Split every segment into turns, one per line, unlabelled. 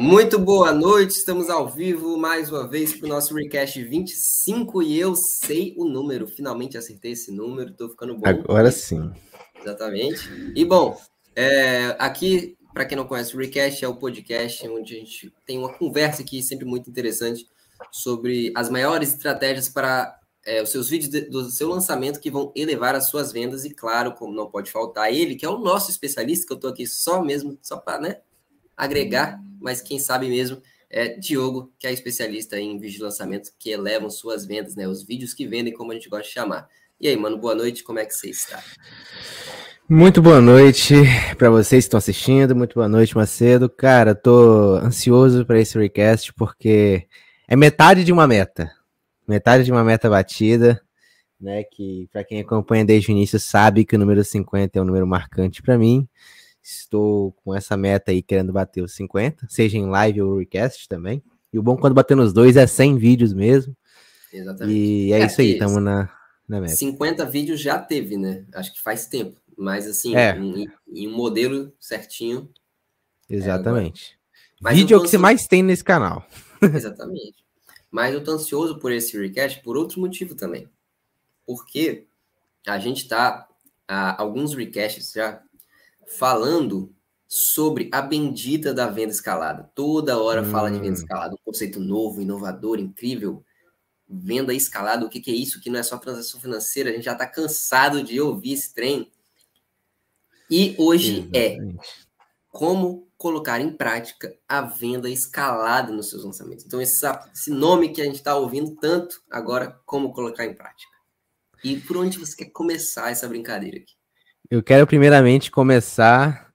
Muito boa noite, estamos ao vivo mais uma vez para o nosso Recast 25 e eu sei o número, finalmente acertei esse número, estou ficando bom.
Agora sim.
Exatamente. E bom, é, aqui, para quem não conhece, o Recast é o podcast onde a gente tem uma conversa aqui sempre muito interessante sobre as maiores estratégias para é, os seus vídeos de, do seu lançamento que vão elevar as suas vendas e, claro, como não pode faltar, ele, que é o nosso especialista, que eu estou aqui só mesmo, só para né, agregar, mas quem sabe mesmo é Diogo, que é especialista em vídeo de lançamento, que elevam suas vendas, né? Os vídeos que vendem, como a gente gosta de chamar. E aí, mano, boa noite, como é que você está?
Muito boa noite para vocês que estão assistindo, muito boa noite, Macedo. Cara, tô ansioso para esse recast porque é metade de uma meta. Metade de uma meta batida, né, que para quem acompanha desde o início sabe que o número 50 é um número marcante para mim. Estou com essa meta aí querendo bater os 50, seja em live ou recast também. E o bom quando bater nos dois é 100 vídeos mesmo. Exatamente. E é, é isso aí, estamos na, na meta.
50 vídeos já teve, né? Acho que faz tempo. Mas assim, é. em, em um modelo certinho.
É, Exatamente. É, Vídeo é o que você mais tem nesse canal.
Exatamente. Mas eu tô ansioso por esse recast por outro motivo também. Porque a gente tá alguns recasts já falando sobre a bendita da venda escalada. Toda hora hum. fala de venda hum. escalada, um conceito novo, inovador, incrível. Venda escalada, o que, que é isso? Que não é só transação financeira, a gente já está cansado de ouvir esse trem. E hoje é Exatamente. é como colocar em prática a venda escalada nos seus lançamentos. Então, esse, esse nome que a gente está ouvindo tanto, agora, como colocar em prática. E por onde você quer começar essa brincadeira aqui?
Eu quero primeiramente começar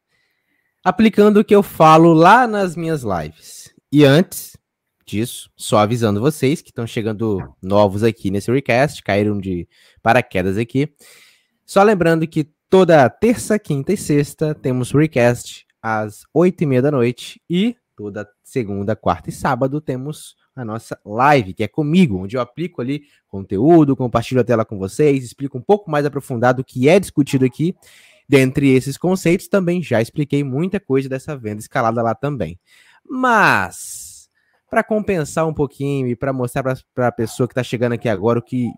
aplicando o que eu falo lá nas minhas lives. E antes disso, só avisando vocês que estão chegando novos aqui nesse recast, caíram de paraquedas aqui. Só lembrando que toda terça, quinta e sexta temos recast às oito e meia da noite e toda segunda, quarta e sábado temos a nossa live, que é comigo, onde eu aplico ali conteúdo, compartilho a tela com vocês, explico um pouco mais aprofundado o que é discutido aqui. Dentre esses conceitos, também já expliquei muita coisa dessa venda escalada lá também. Mas, para compensar um pouquinho e para mostrar para a pessoa que está chegando aqui agora o que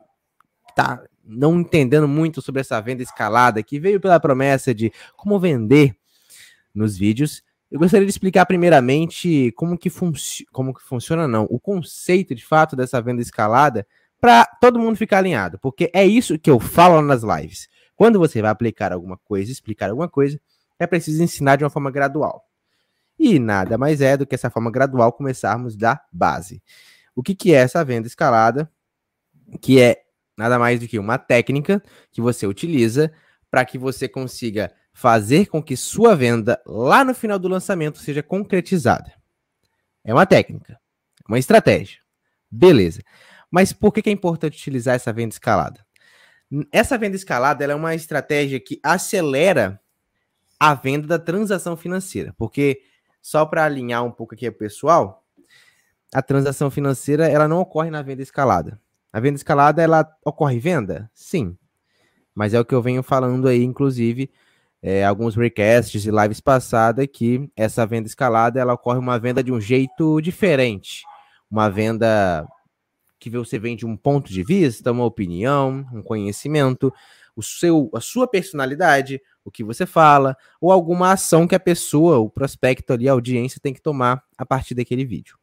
está não entendendo muito sobre essa venda escalada, que veio pela promessa de como vender nos vídeos, eu gostaria de explicar primeiramente como que, como que funciona, não, o conceito de fato dessa venda escalada para todo mundo ficar alinhado, porque é isso que eu falo nas lives. Quando você vai aplicar alguma coisa, explicar alguma coisa, é preciso ensinar de uma forma gradual. E nada mais é do que essa forma gradual começarmos da base. O que, que é essa venda escalada? Que é nada mais do que uma técnica que você utiliza para que você consiga fazer com que sua venda lá no final do lançamento seja concretizada. É uma técnica, uma estratégia. Beleza. Mas por que é importante utilizar essa venda escalada? Essa venda escalada é uma estratégia que acelera a venda da transação financeira, porque só para alinhar um pouco aqui pessoal, a transação financeira ela não ocorre na venda escalada. A venda escalada ela ocorre venda? Sim. Mas é o que eu venho falando aí, inclusive, é, alguns recasts e lives passadas que essa venda escalada ela ocorre uma venda de um jeito diferente. Uma venda que você vende um ponto de vista, uma opinião, um conhecimento, o seu, a sua personalidade, o que você fala, ou alguma ação que a pessoa, o prospecto ali, a audiência tem que tomar a partir daquele vídeo.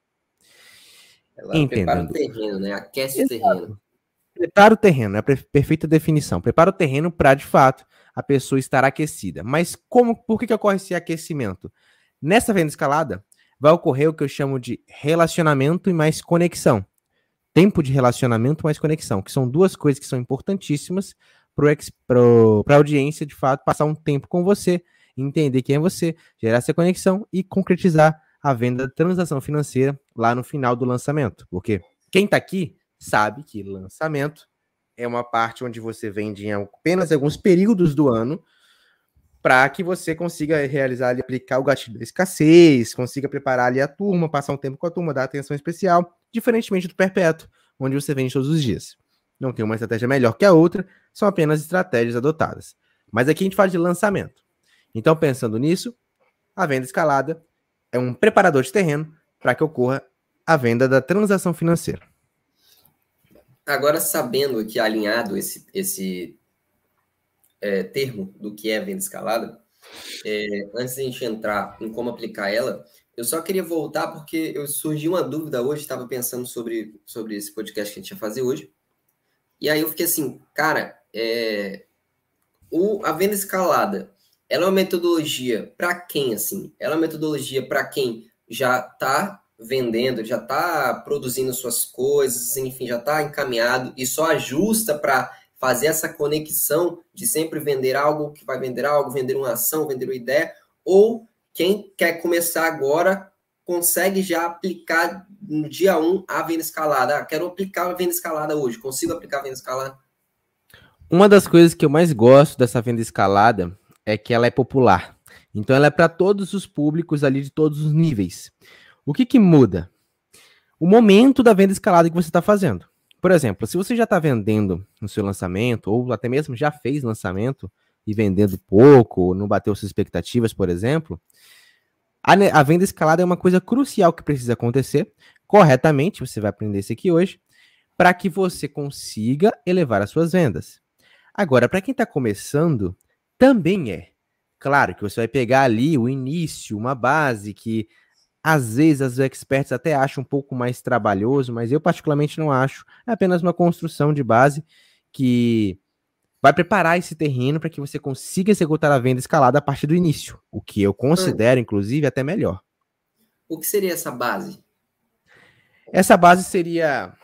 Ela Entendendo. prepara o terreno, né? Aquece Exato. o terreno.
Prepara o terreno, é a perfeita definição. Prepara o terreno para, de fato, a pessoa estar aquecida. Mas como, por que, que ocorre esse aquecimento? Nessa venda escalada, vai ocorrer o que eu chamo de relacionamento e mais conexão. Tempo de relacionamento mais conexão, que são duas coisas que são importantíssimas para a audiência, de fato, passar um tempo com você, entender quem é você, gerar essa conexão e concretizar a venda da transação financeira lá no final do lançamento. Porque quem está aqui sabe que lançamento é uma parte onde você vende em apenas alguns períodos do ano para que você consiga realizar ali, aplicar o gatilho da escassez, consiga preparar ali a turma, passar um tempo com a turma, dar atenção especial, diferentemente do perpétuo, onde você vende todos os dias. Não tem uma estratégia melhor que a outra, são apenas estratégias adotadas. Mas aqui a gente fala de lançamento. Então, pensando nisso, a venda escalada é um preparador de terreno para que ocorra a venda da transação financeira.
Agora, sabendo aqui alinhado esse, esse é, termo do que é venda escalada, é, antes de a gente entrar em como aplicar ela, eu só queria voltar porque eu surgiu uma dúvida hoje, estava pensando sobre, sobre esse podcast que a gente ia fazer hoje. E aí eu fiquei assim, cara, é, o, a venda escalada, ela é uma metodologia para quem, assim? Ela é uma metodologia para quem já está vendendo, já está produzindo suas coisas, enfim, já está encaminhado e só ajusta para fazer essa conexão de sempre vender algo que vai vender algo, vender uma ação, vender uma ideia, ou quem quer começar agora consegue já aplicar no dia 1 a venda escalada. Ah, quero aplicar a venda escalada hoje, consigo aplicar a venda escalada?
Uma das coisas que eu mais gosto dessa venda escalada é que ela é popular. Então ela é para todos os públicos ali de todos os níveis. O que, que muda? O momento da venda escalada que você está fazendo. Por exemplo, se você já está vendendo no seu lançamento, ou até mesmo já fez lançamento e vendendo pouco, ou não bateu suas expectativas, por exemplo, a, a venda escalada é uma coisa crucial que precisa acontecer corretamente. Você vai aprender isso aqui hoje, para que você consiga elevar as suas vendas. Agora, para quem está começando, também é. Claro que você vai pegar ali o início, uma base que às vezes os experts até acham um pouco mais trabalhoso, mas eu particularmente não acho. É apenas uma construção de base que vai preparar esse terreno para que você consiga executar a venda escalada a partir do início, o que eu considero, inclusive, até melhor.
O que seria essa base?
Essa base seria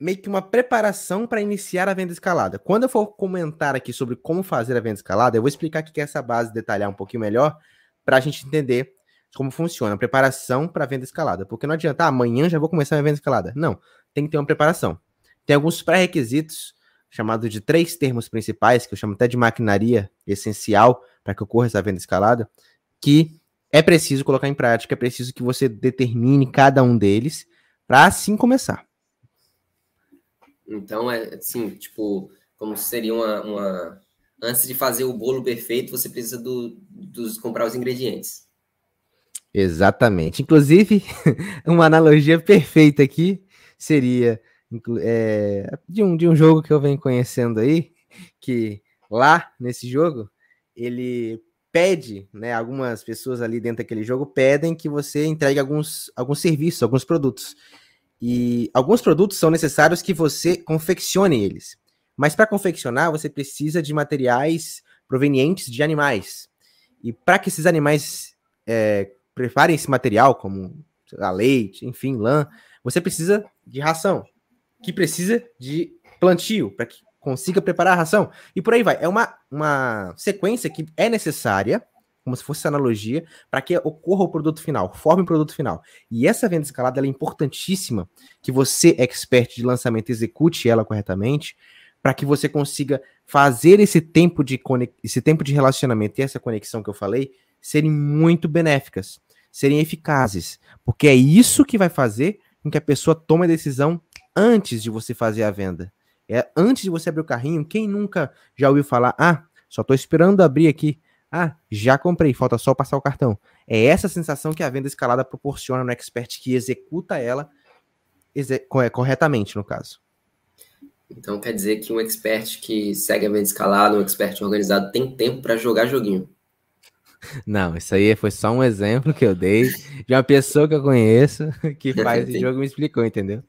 meio que uma preparação para iniciar a venda escalada. Quando eu for comentar aqui sobre como fazer a venda escalada, eu vou explicar o que é essa base, detalhar um pouquinho melhor, para a gente entender como funciona a preparação para venda escalada. Porque não adianta, ah, amanhã já vou começar a venda escalada. Não, tem que ter uma preparação. Tem alguns pré-requisitos, chamados de três termos principais, que eu chamo até de maquinaria essencial para que ocorra essa venda escalada, que é preciso colocar em prática, é preciso que você determine cada um deles para assim começar.
Então, é assim, tipo, como seria uma, uma... Antes de fazer o bolo perfeito, você precisa do, dos comprar os ingredientes.
Exatamente. Inclusive, uma analogia perfeita aqui seria é, de, um, de um jogo que eu venho conhecendo aí, que lá nesse jogo, ele pede, né? Algumas pessoas ali dentro daquele jogo pedem que você entregue alguns, alguns serviços, alguns produtos. E alguns produtos são necessários que você confeccione eles. Mas para confeccionar, você precisa de materiais provenientes de animais. E para que esses animais é, preparem esse material, como lá, leite, enfim, lã, você precisa de ração, que precisa de plantio, para que consiga preparar a ração. E por aí vai. É uma, uma sequência que é necessária, como se fosse analogia, para que ocorra o produto final, forme o produto final. E essa venda escalada é importantíssima, que você, expert de lançamento, execute ela corretamente, para que você consiga fazer esse tempo de esse tempo de relacionamento e essa conexão que eu falei serem muito benéficas, serem eficazes, porque é isso que vai fazer com que a pessoa tome a decisão antes de você fazer a venda. É antes de você abrir o carrinho, quem nunca já ouviu falar: "Ah, só estou esperando abrir aqui. Ah, já comprei, falta só passar o cartão". É essa sensação que a venda escalada proporciona no expert que executa ela corretamente, no caso.
Então quer dizer que um expert que segue a venda escalada, um expert organizado, tem tempo para jogar joguinho.
Não, isso aí foi só um exemplo que eu dei de uma pessoa que eu conheço que faz esse jogo me explicou, entendeu?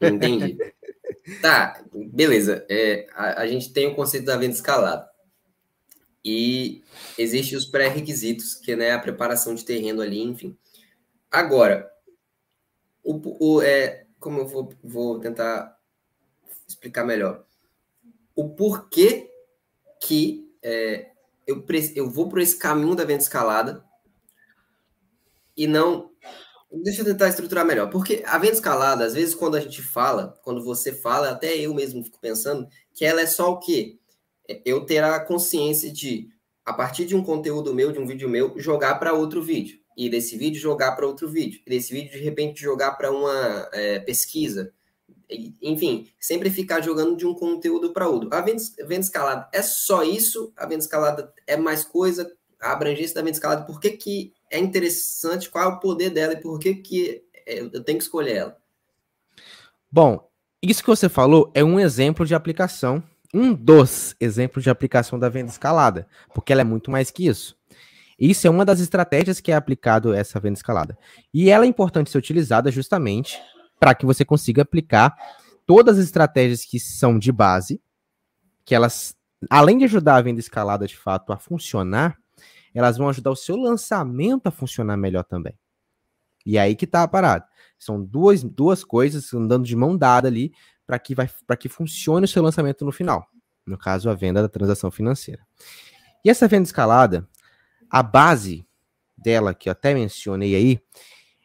Entendi. tá, beleza. É, a, a, gente tem o conceito da venda escalada. E existem os pré-requisitos, que é né, a preparação de terreno ali, enfim. Agora, o, o, é, como eu vou, vou tentar explicar melhor. O porquê que é, eu, eu vou por esse caminho da venda escalada e não. Deixa eu tentar estruturar melhor. Porque a venda escalada, às vezes, quando a gente fala, quando você fala, até eu mesmo fico pensando que ela é só o quê? É, eu ter a consciência de, a partir de um conteúdo meu, de um vídeo meu, jogar para outro vídeo. E desse vídeo jogar para outro vídeo. E desse vídeo, de repente, jogar para uma é, pesquisa enfim, sempre ficar jogando de um conteúdo para outro. A venda, venda escalada é só isso? A venda escalada é mais coisa? A abrangência da venda escalada, por que, que é interessante, qual é o poder dela e por que, que é, eu tenho que escolher ela.
Bom, isso que você falou é um exemplo de aplicação, um dos exemplos de aplicação da venda escalada, porque ela é muito mais que isso. Isso é uma das estratégias que é aplicado essa venda escalada. E ela é importante ser utilizada justamente para que você consiga aplicar todas as estratégias que são de base, que elas, além de ajudar a venda escalada de fato a funcionar, elas vão ajudar o seu lançamento a funcionar melhor também. E aí que tá a parada. São duas, duas coisas andando de mão dada ali para que, vai, que funcione o seu lançamento no final. No caso, a venda da transação financeira. E essa venda escalada, a base dela, que eu até mencionei aí,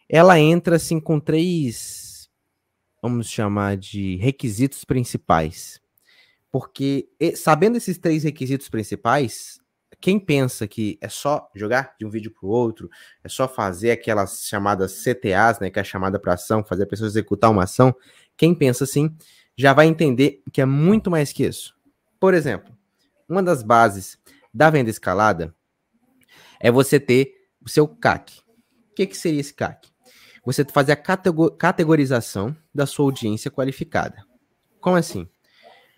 ela entra assim com três, vamos chamar de requisitos principais. Porque sabendo esses três requisitos principais, quem pensa que é só jogar de um vídeo para o outro, é só fazer aquelas chamadas CTAs, né, que é a chamada para ação, fazer a pessoa executar uma ação, quem pensa assim já vai entender que é muito mais que isso. Por exemplo, uma das bases da venda escalada é você ter o seu CAC. O que, que seria esse CAC? Você fazer a categorização da sua audiência qualificada. Como assim?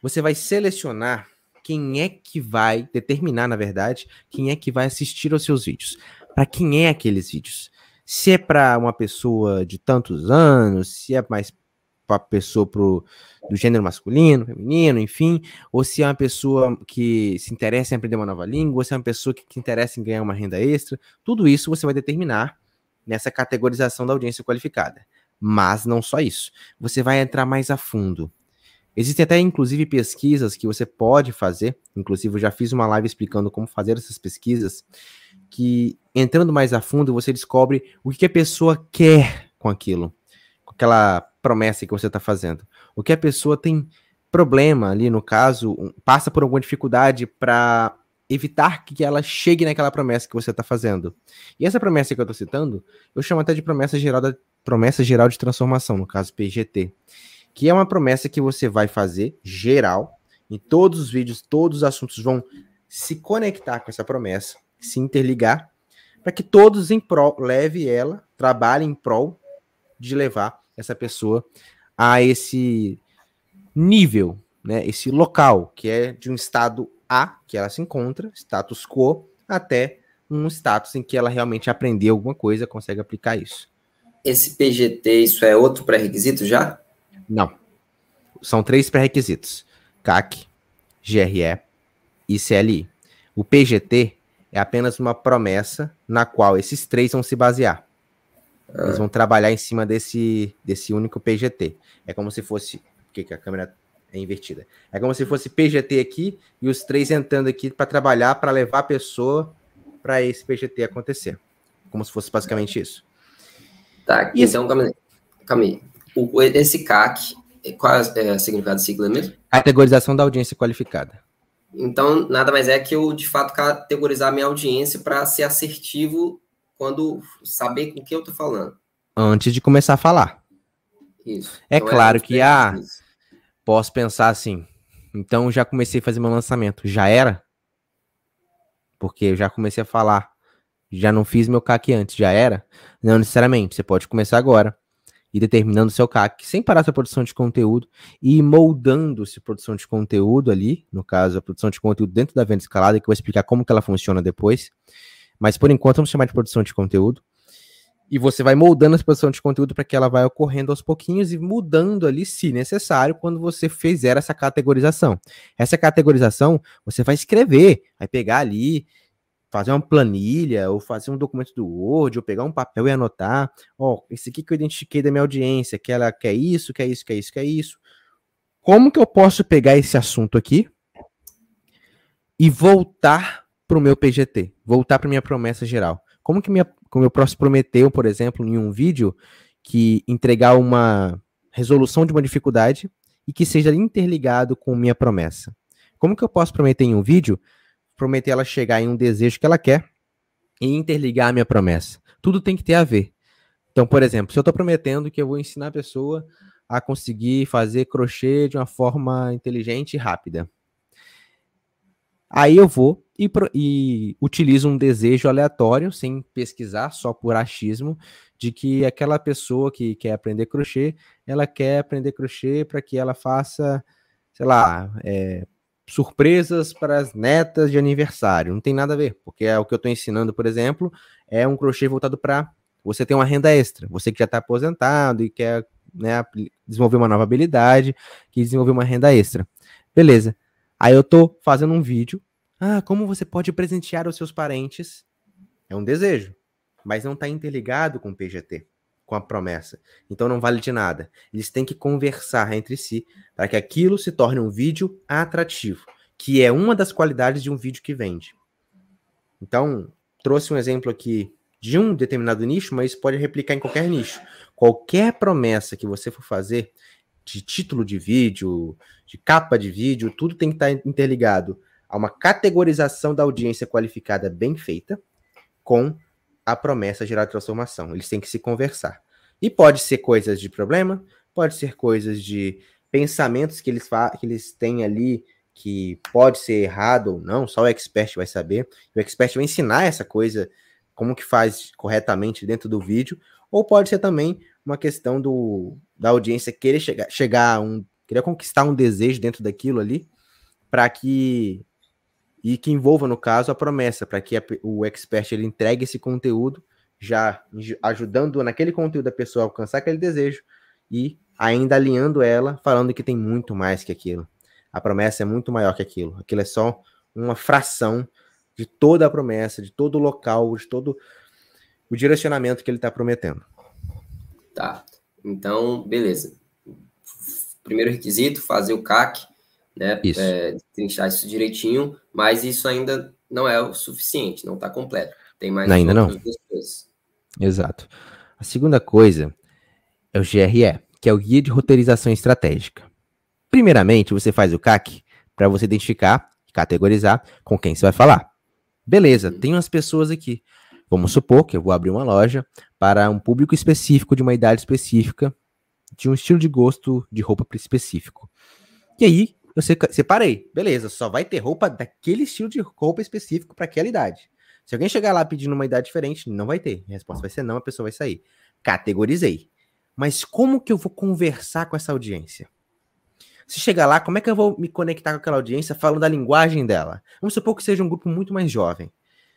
Você vai selecionar quem é que vai determinar, na verdade, quem é que vai assistir aos seus vídeos. Para quem é aqueles vídeos? Se é para uma pessoa de tantos anos, se é mais para pessoa pro, do gênero masculino, feminino, enfim, ou se é uma pessoa que se interessa em aprender uma nova língua, ou se é uma pessoa que, que interessa em ganhar uma renda extra, tudo isso você vai determinar nessa categorização da audiência qualificada. Mas não só isso, você vai entrar mais a fundo. Existem até, inclusive, pesquisas que você pode fazer. Inclusive, eu já fiz uma live explicando como fazer essas pesquisas. Que entrando mais a fundo, você descobre o que a pessoa quer com aquilo, com aquela promessa que você está fazendo. O que a pessoa tem problema ali, no caso, passa por alguma dificuldade para evitar que ela chegue naquela promessa que você está fazendo. E essa promessa que eu estou citando, eu chamo até de promessa geral, da, promessa geral de transformação, no caso PGT que é uma promessa que você vai fazer geral. Em todos os vídeos, todos os assuntos vão se conectar com essa promessa, se interligar, para que todos em prol leve ela, trabalhem em prol de levar essa pessoa a esse nível, né, esse local, que é de um estado A, que ela se encontra, status quo, até um status em que ela realmente aprendeu alguma coisa, consegue aplicar isso.
Esse PGT, isso é outro pré-requisito já?
Não. São três pré-requisitos: CAC, GRE e CLI. O PGT é apenas uma promessa na qual esses três vão se basear. Eles vão trabalhar em cima desse, desse único PGT. É como se fosse. Por que, que a câmera é invertida? É como se fosse PGT aqui e os três entrando aqui para trabalhar, para levar a pessoa para esse PGT acontecer. Como se fosse basicamente isso.
Tá, e então, calma aí o, esse CAC, qual é o significado da sigla mesmo?
Categorização da audiência qualificada.
Então, nada mais é que eu, de fato, categorizar minha audiência para ser assertivo quando saber com que eu estou falando.
Antes de começar a falar.
Isso.
É então, é claro é que, ah, posso pensar assim, então já comecei a fazer meu lançamento. Já era? Porque eu já comecei a falar. Já não fiz meu CAC antes, já era? Não necessariamente. Você pode começar agora e determinando seu CAC sem parar sua produção de conteúdo e moldando se produção de conteúdo ali, no caso, a produção de conteúdo dentro da venda escalada, que eu vou explicar como que ela funciona depois. Mas por enquanto vamos chamar de produção de conteúdo. E você vai moldando essa produção de conteúdo para que ela vai ocorrendo aos pouquinhos e mudando ali, se necessário, quando você fizer essa categorização. Essa categorização você vai escrever, vai pegar ali fazer uma planilha, ou fazer um documento do Word, ou pegar um papel e anotar, ó, oh, esse aqui que eu identifiquei da minha audiência, que ela quer isso, quer isso, quer isso, quer isso. Como que eu posso pegar esse assunto aqui e voltar para o meu PGT, voltar para minha promessa geral? Como que minha, como eu posso prometer, por exemplo, em um vídeo, que entregar uma resolução de uma dificuldade e que seja interligado com minha promessa? Como que eu posso prometer em um vídeo prometer ela chegar em um desejo que ela quer e interligar a minha promessa. Tudo tem que ter a ver. Então, por exemplo, se eu estou prometendo que eu vou ensinar a pessoa a conseguir fazer crochê de uma forma inteligente e rápida. Aí eu vou e, e utilizo um desejo aleatório, sem pesquisar, só por achismo, de que aquela pessoa que quer aprender crochê, ela quer aprender crochê para que ela faça, sei lá, é, surpresas para as netas de aniversário. Não tem nada a ver, porque é o que eu estou ensinando, por exemplo, é um crochê voltado para você ter uma renda extra. Você que já está aposentado e quer né, desenvolver uma nova habilidade, que desenvolver uma renda extra. Beleza. Aí eu estou fazendo um vídeo. Ah, como você pode presentear os seus parentes? É um desejo, mas não está interligado com o PGT, com a promessa. Então não vale de nada. Eles têm que conversar entre si para que aquilo se torne um vídeo atrativo, que é uma das qualidades de um vídeo que vende. Então, trouxe um exemplo aqui de um determinado nicho, mas pode replicar em qualquer nicho. Qualquer promessa que você for fazer, de título de vídeo, de capa de vídeo, tudo tem que estar interligado a uma categorização da audiência qualificada bem feita com a promessa gerar transformação. Eles têm que se conversar. E pode ser coisas de problema, pode ser coisas de pensamentos que eles, que eles têm ali que pode ser errado ou não, só o expert vai saber. O expert vai ensinar essa coisa, como que faz corretamente dentro do vídeo, ou pode ser também uma questão do, da audiência querer chegar, chegar a um, querer conquistar um desejo dentro daquilo ali, para que e que envolva, no caso, a promessa, para que a, o expert ele entregue esse conteúdo, já ajudando naquele conteúdo a pessoa a alcançar aquele desejo e ainda alinhando ela, falando que tem muito mais que aquilo. A promessa é muito maior que aquilo. Aquilo é só uma fração de toda a promessa, de todo o local, de todo o direcionamento que ele está prometendo.
Tá. Então, beleza. Primeiro requisito, fazer o CAC né? Isso. É, trinchar isso direitinho, mas isso ainda não é o suficiente, não está completo. Tem mais
ainda não. coisas. Exato. A segunda coisa é o GRE, que é o Guia de Roteirização Estratégica. Primeiramente, você faz o CAC para você identificar, categorizar com quem você vai falar. Beleza, tem umas pessoas aqui. Vamos supor que eu vou abrir uma loja para um público específico, de uma idade específica, de um estilo de gosto de roupa específico. E aí, eu separei. Beleza, só vai ter roupa daquele estilo de roupa específico para aquela idade. Se alguém chegar lá pedindo uma idade diferente, não vai ter. A resposta vai ser não, a pessoa vai sair. Categorizei. Mas como que eu vou conversar com essa audiência? Se chegar lá, como é que eu vou me conectar com aquela audiência falando da linguagem dela? Vamos supor que seja um grupo muito mais jovem.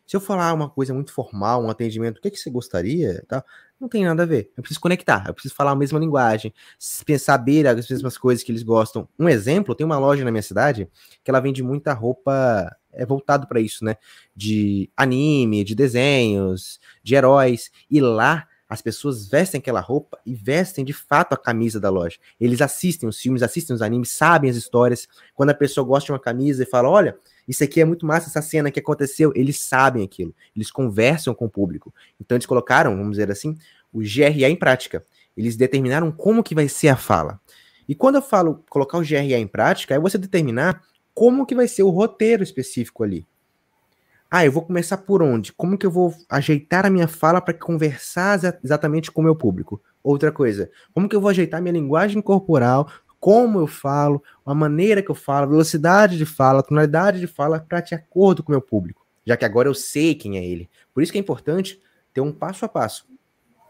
Se eu falar uma coisa muito formal, um atendimento, o que, é que você gostaria? Tá? Não tem nada a ver. Eu preciso conectar, eu preciso falar a mesma linguagem, saber as mesmas coisas que eles gostam. Um exemplo, tem uma loja na minha cidade que ela vende muita roupa é voltado para isso, né? De anime, de desenhos, de heróis. E lá as pessoas vestem aquela roupa e vestem de fato a camisa da loja. Eles assistem os filmes, assistem os animes, sabem as histórias. Quando a pessoa gosta de uma camisa e fala: Olha, isso aqui é muito massa, essa cena que aconteceu. Eles sabem aquilo, eles conversam com o público. Então eles colocaram, vamos dizer assim, o GRE em prática. Eles determinaram como que vai ser a fala. E quando eu falo colocar o GRE em prática, é você determinar como que vai ser o roteiro específico ali. Ah, eu vou começar por onde? Como que eu vou ajeitar a minha fala para conversar exatamente com o meu público? Outra coisa, como que eu vou ajeitar minha linguagem corporal como eu falo, a maneira que eu falo, a velocidade de fala, tonalidade de fala para de acordo com o meu público, já que agora eu sei quem é ele. Por isso que é importante ter um passo a passo.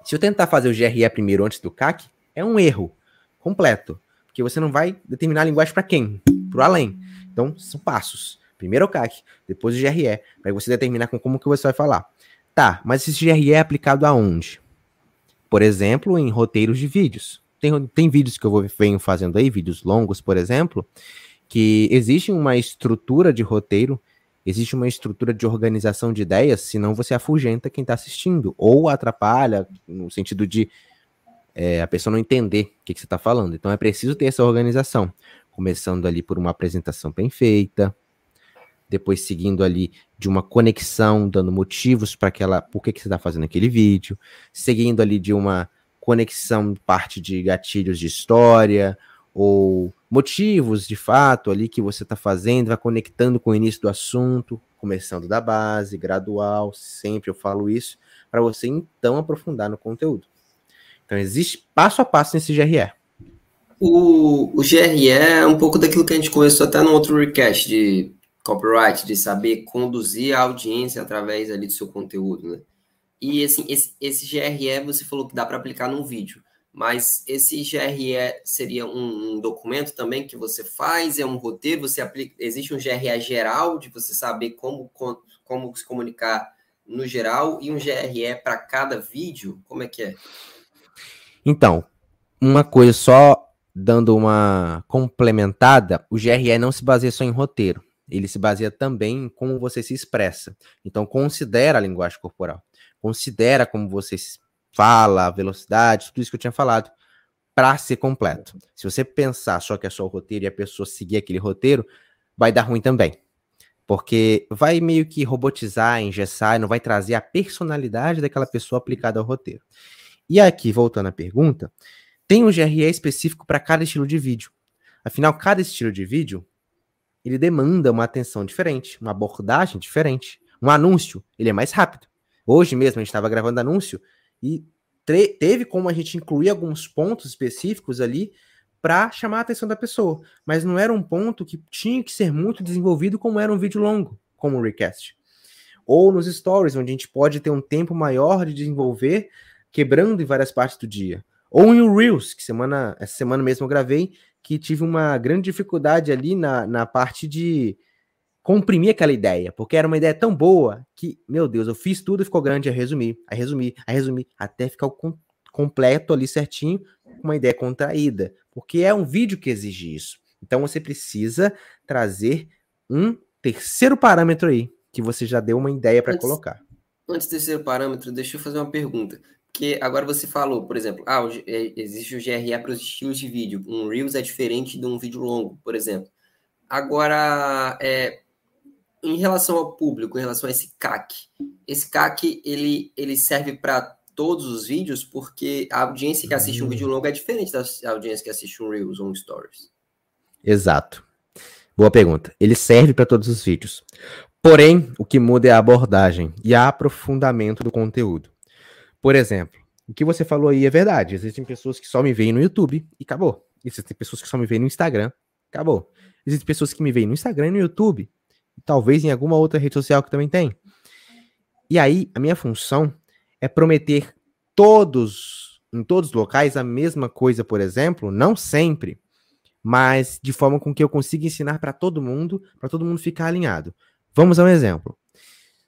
Se eu tentar fazer o GRE primeiro antes do CAC, é um erro completo, porque você não vai determinar a linguagem para quem? Para o além. Então, são passos. Primeiro o CAC, depois o GRE, para você determinar com como que você vai falar. Tá, mas esse GRE é aplicado aonde? Por exemplo, em roteiros de vídeos tem, tem vídeos que eu venho fazendo aí, vídeos longos, por exemplo, que existe uma estrutura de roteiro, existe uma estrutura de organização de ideias, senão você afugenta quem está assistindo, ou atrapalha, no sentido de é, a pessoa não entender o que, que você está falando. Então é preciso ter essa organização, começando ali por uma apresentação bem feita, depois seguindo ali de uma conexão, dando motivos para aquela, por que, que você está fazendo aquele vídeo, seguindo ali de uma conexão parte de gatilhos de história ou motivos de fato ali que você está fazendo, vai conectando com o início do assunto, começando da base, gradual, sempre eu falo isso, para você então aprofundar no conteúdo. Então existe passo a passo nesse GRE.
O, o GRE é um pouco daquilo que a gente conversou até no outro recast, de copyright, de saber conduzir a audiência através ali do seu conteúdo, né? E assim, esse, esse GRE você falou que dá para aplicar num vídeo, mas esse GRE seria um, um, documento também que você faz, é um roteiro, você aplica, existe um GRE geral de você saber como, como se comunicar no geral e um GRE para cada vídeo, como é que é?
Então, uma coisa só dando uma complementada, o GRE não se baseia só em roteiro, ele se baseia também em como você se expressa. Então, considera a linguagem corporal considera como você fala, a velocidade, tudo isso que eu tinha falado, para ser completo. Se você pensar só que é só o roteiro e a pessoa seguir aquele roteiro, vai dar ruim também. Porque vai meio que robotizar, engessar, e não vai trazer a personalidade daquela pessoa aplicada ao roteiro. E aqui, voltando à pergunta, tem um GRE específico para cada estilo de vídeo. Afinal, cada estilo de vídeo ele demanda uma atenção diferente, uma abordagem diferente. Um anúncio, ele é mais rápido. Hoje mesmo a gente estava gravando anúncio e teve como a gente incluir alguns pontos específicos ali para chamar a atenção da pessoa, mas não era um ponto que tinha que ser muito desenvolvido como era um vídeo longo, como o Recast. Ou nos stories, onde a gente pode ter um tempo maior de desenvolver, quebrando em várias partes do dia. Ou em Reels, que semana, essa semana mesmo eu gravei, que tive uma grande dificuldade ali na, na parte de comprimir aquela ideia, porque era uma ideia tão boa que, meu Deus, eu fiz tudo e ficou grande, a resumir, a resumir, a resumir, até ficar com, completo ali certinho, uma ideia contraída, porque é um vídeo que exige isso. Então você precisa trazer um terceiro parâmetro aí, que você já deu uma ideia para colocar.
Antes do terceiro parâmetro, deixa eu fazer uma pergunta. Porque agora você falou, por exemplo, ah, é, existe o GRE para os estilos de vídeo. Um Reels é diferente de um vídeo longo, por exemplo. Agora, é, em relação ao público, em relação a esse CAC, esse CAC ele, ele serve para todos os vídeos, porque a audiência que assiste um vídeo longo é diferente da audiência que assiste um Reels ou um Stories.
Exato. Boa pergunta. Ele serve para todos os vídeos. Porém, o que muda é a abordagem e a aprofundamento do conteúdo. Por exemplo, o que você falou aí é verdade. Existem pessoas que só me veem no YouTube e acabou. Existem pessoas que só me veem no Instagram, acabou. Existem pessoas que me veem no Instagram e no YouTube talvez em alguma outra rede social que também tem. E aí, a minha função é prometer todos, em todos os locais, a mesma coisa, por exemplo, não sempre, mas de forma com que eu consiga ensinar para todo mundo, para todo mundo ficar alinhado. Vamos a um exemplo.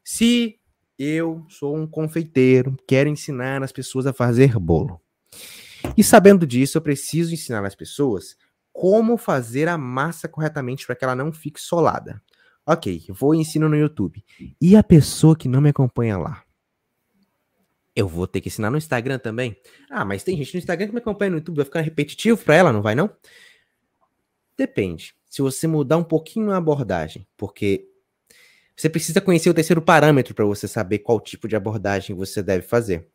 Se eu sou um confeiteiro, quero ensinar as pessoas a fazer bolo. E sabendo disso, eu preciso ensinar as pessoas como fazer a massa corretamente para que ela não fique solada. Ok, vou ensino no YouTube. E a pessoa que não me acompanha lá? Eu vou ter que ensinar no Instagram também? Ah, mas tem gente no Instagram que me acompanha no YouTube, vai ficar repetitivo para ela, não vai não? Depende. Se você mudar um pouquinho a abordagem, porque você precisa conhecer o terceiro parâmetro para você saber qual tipo de abordagem você deve fazer.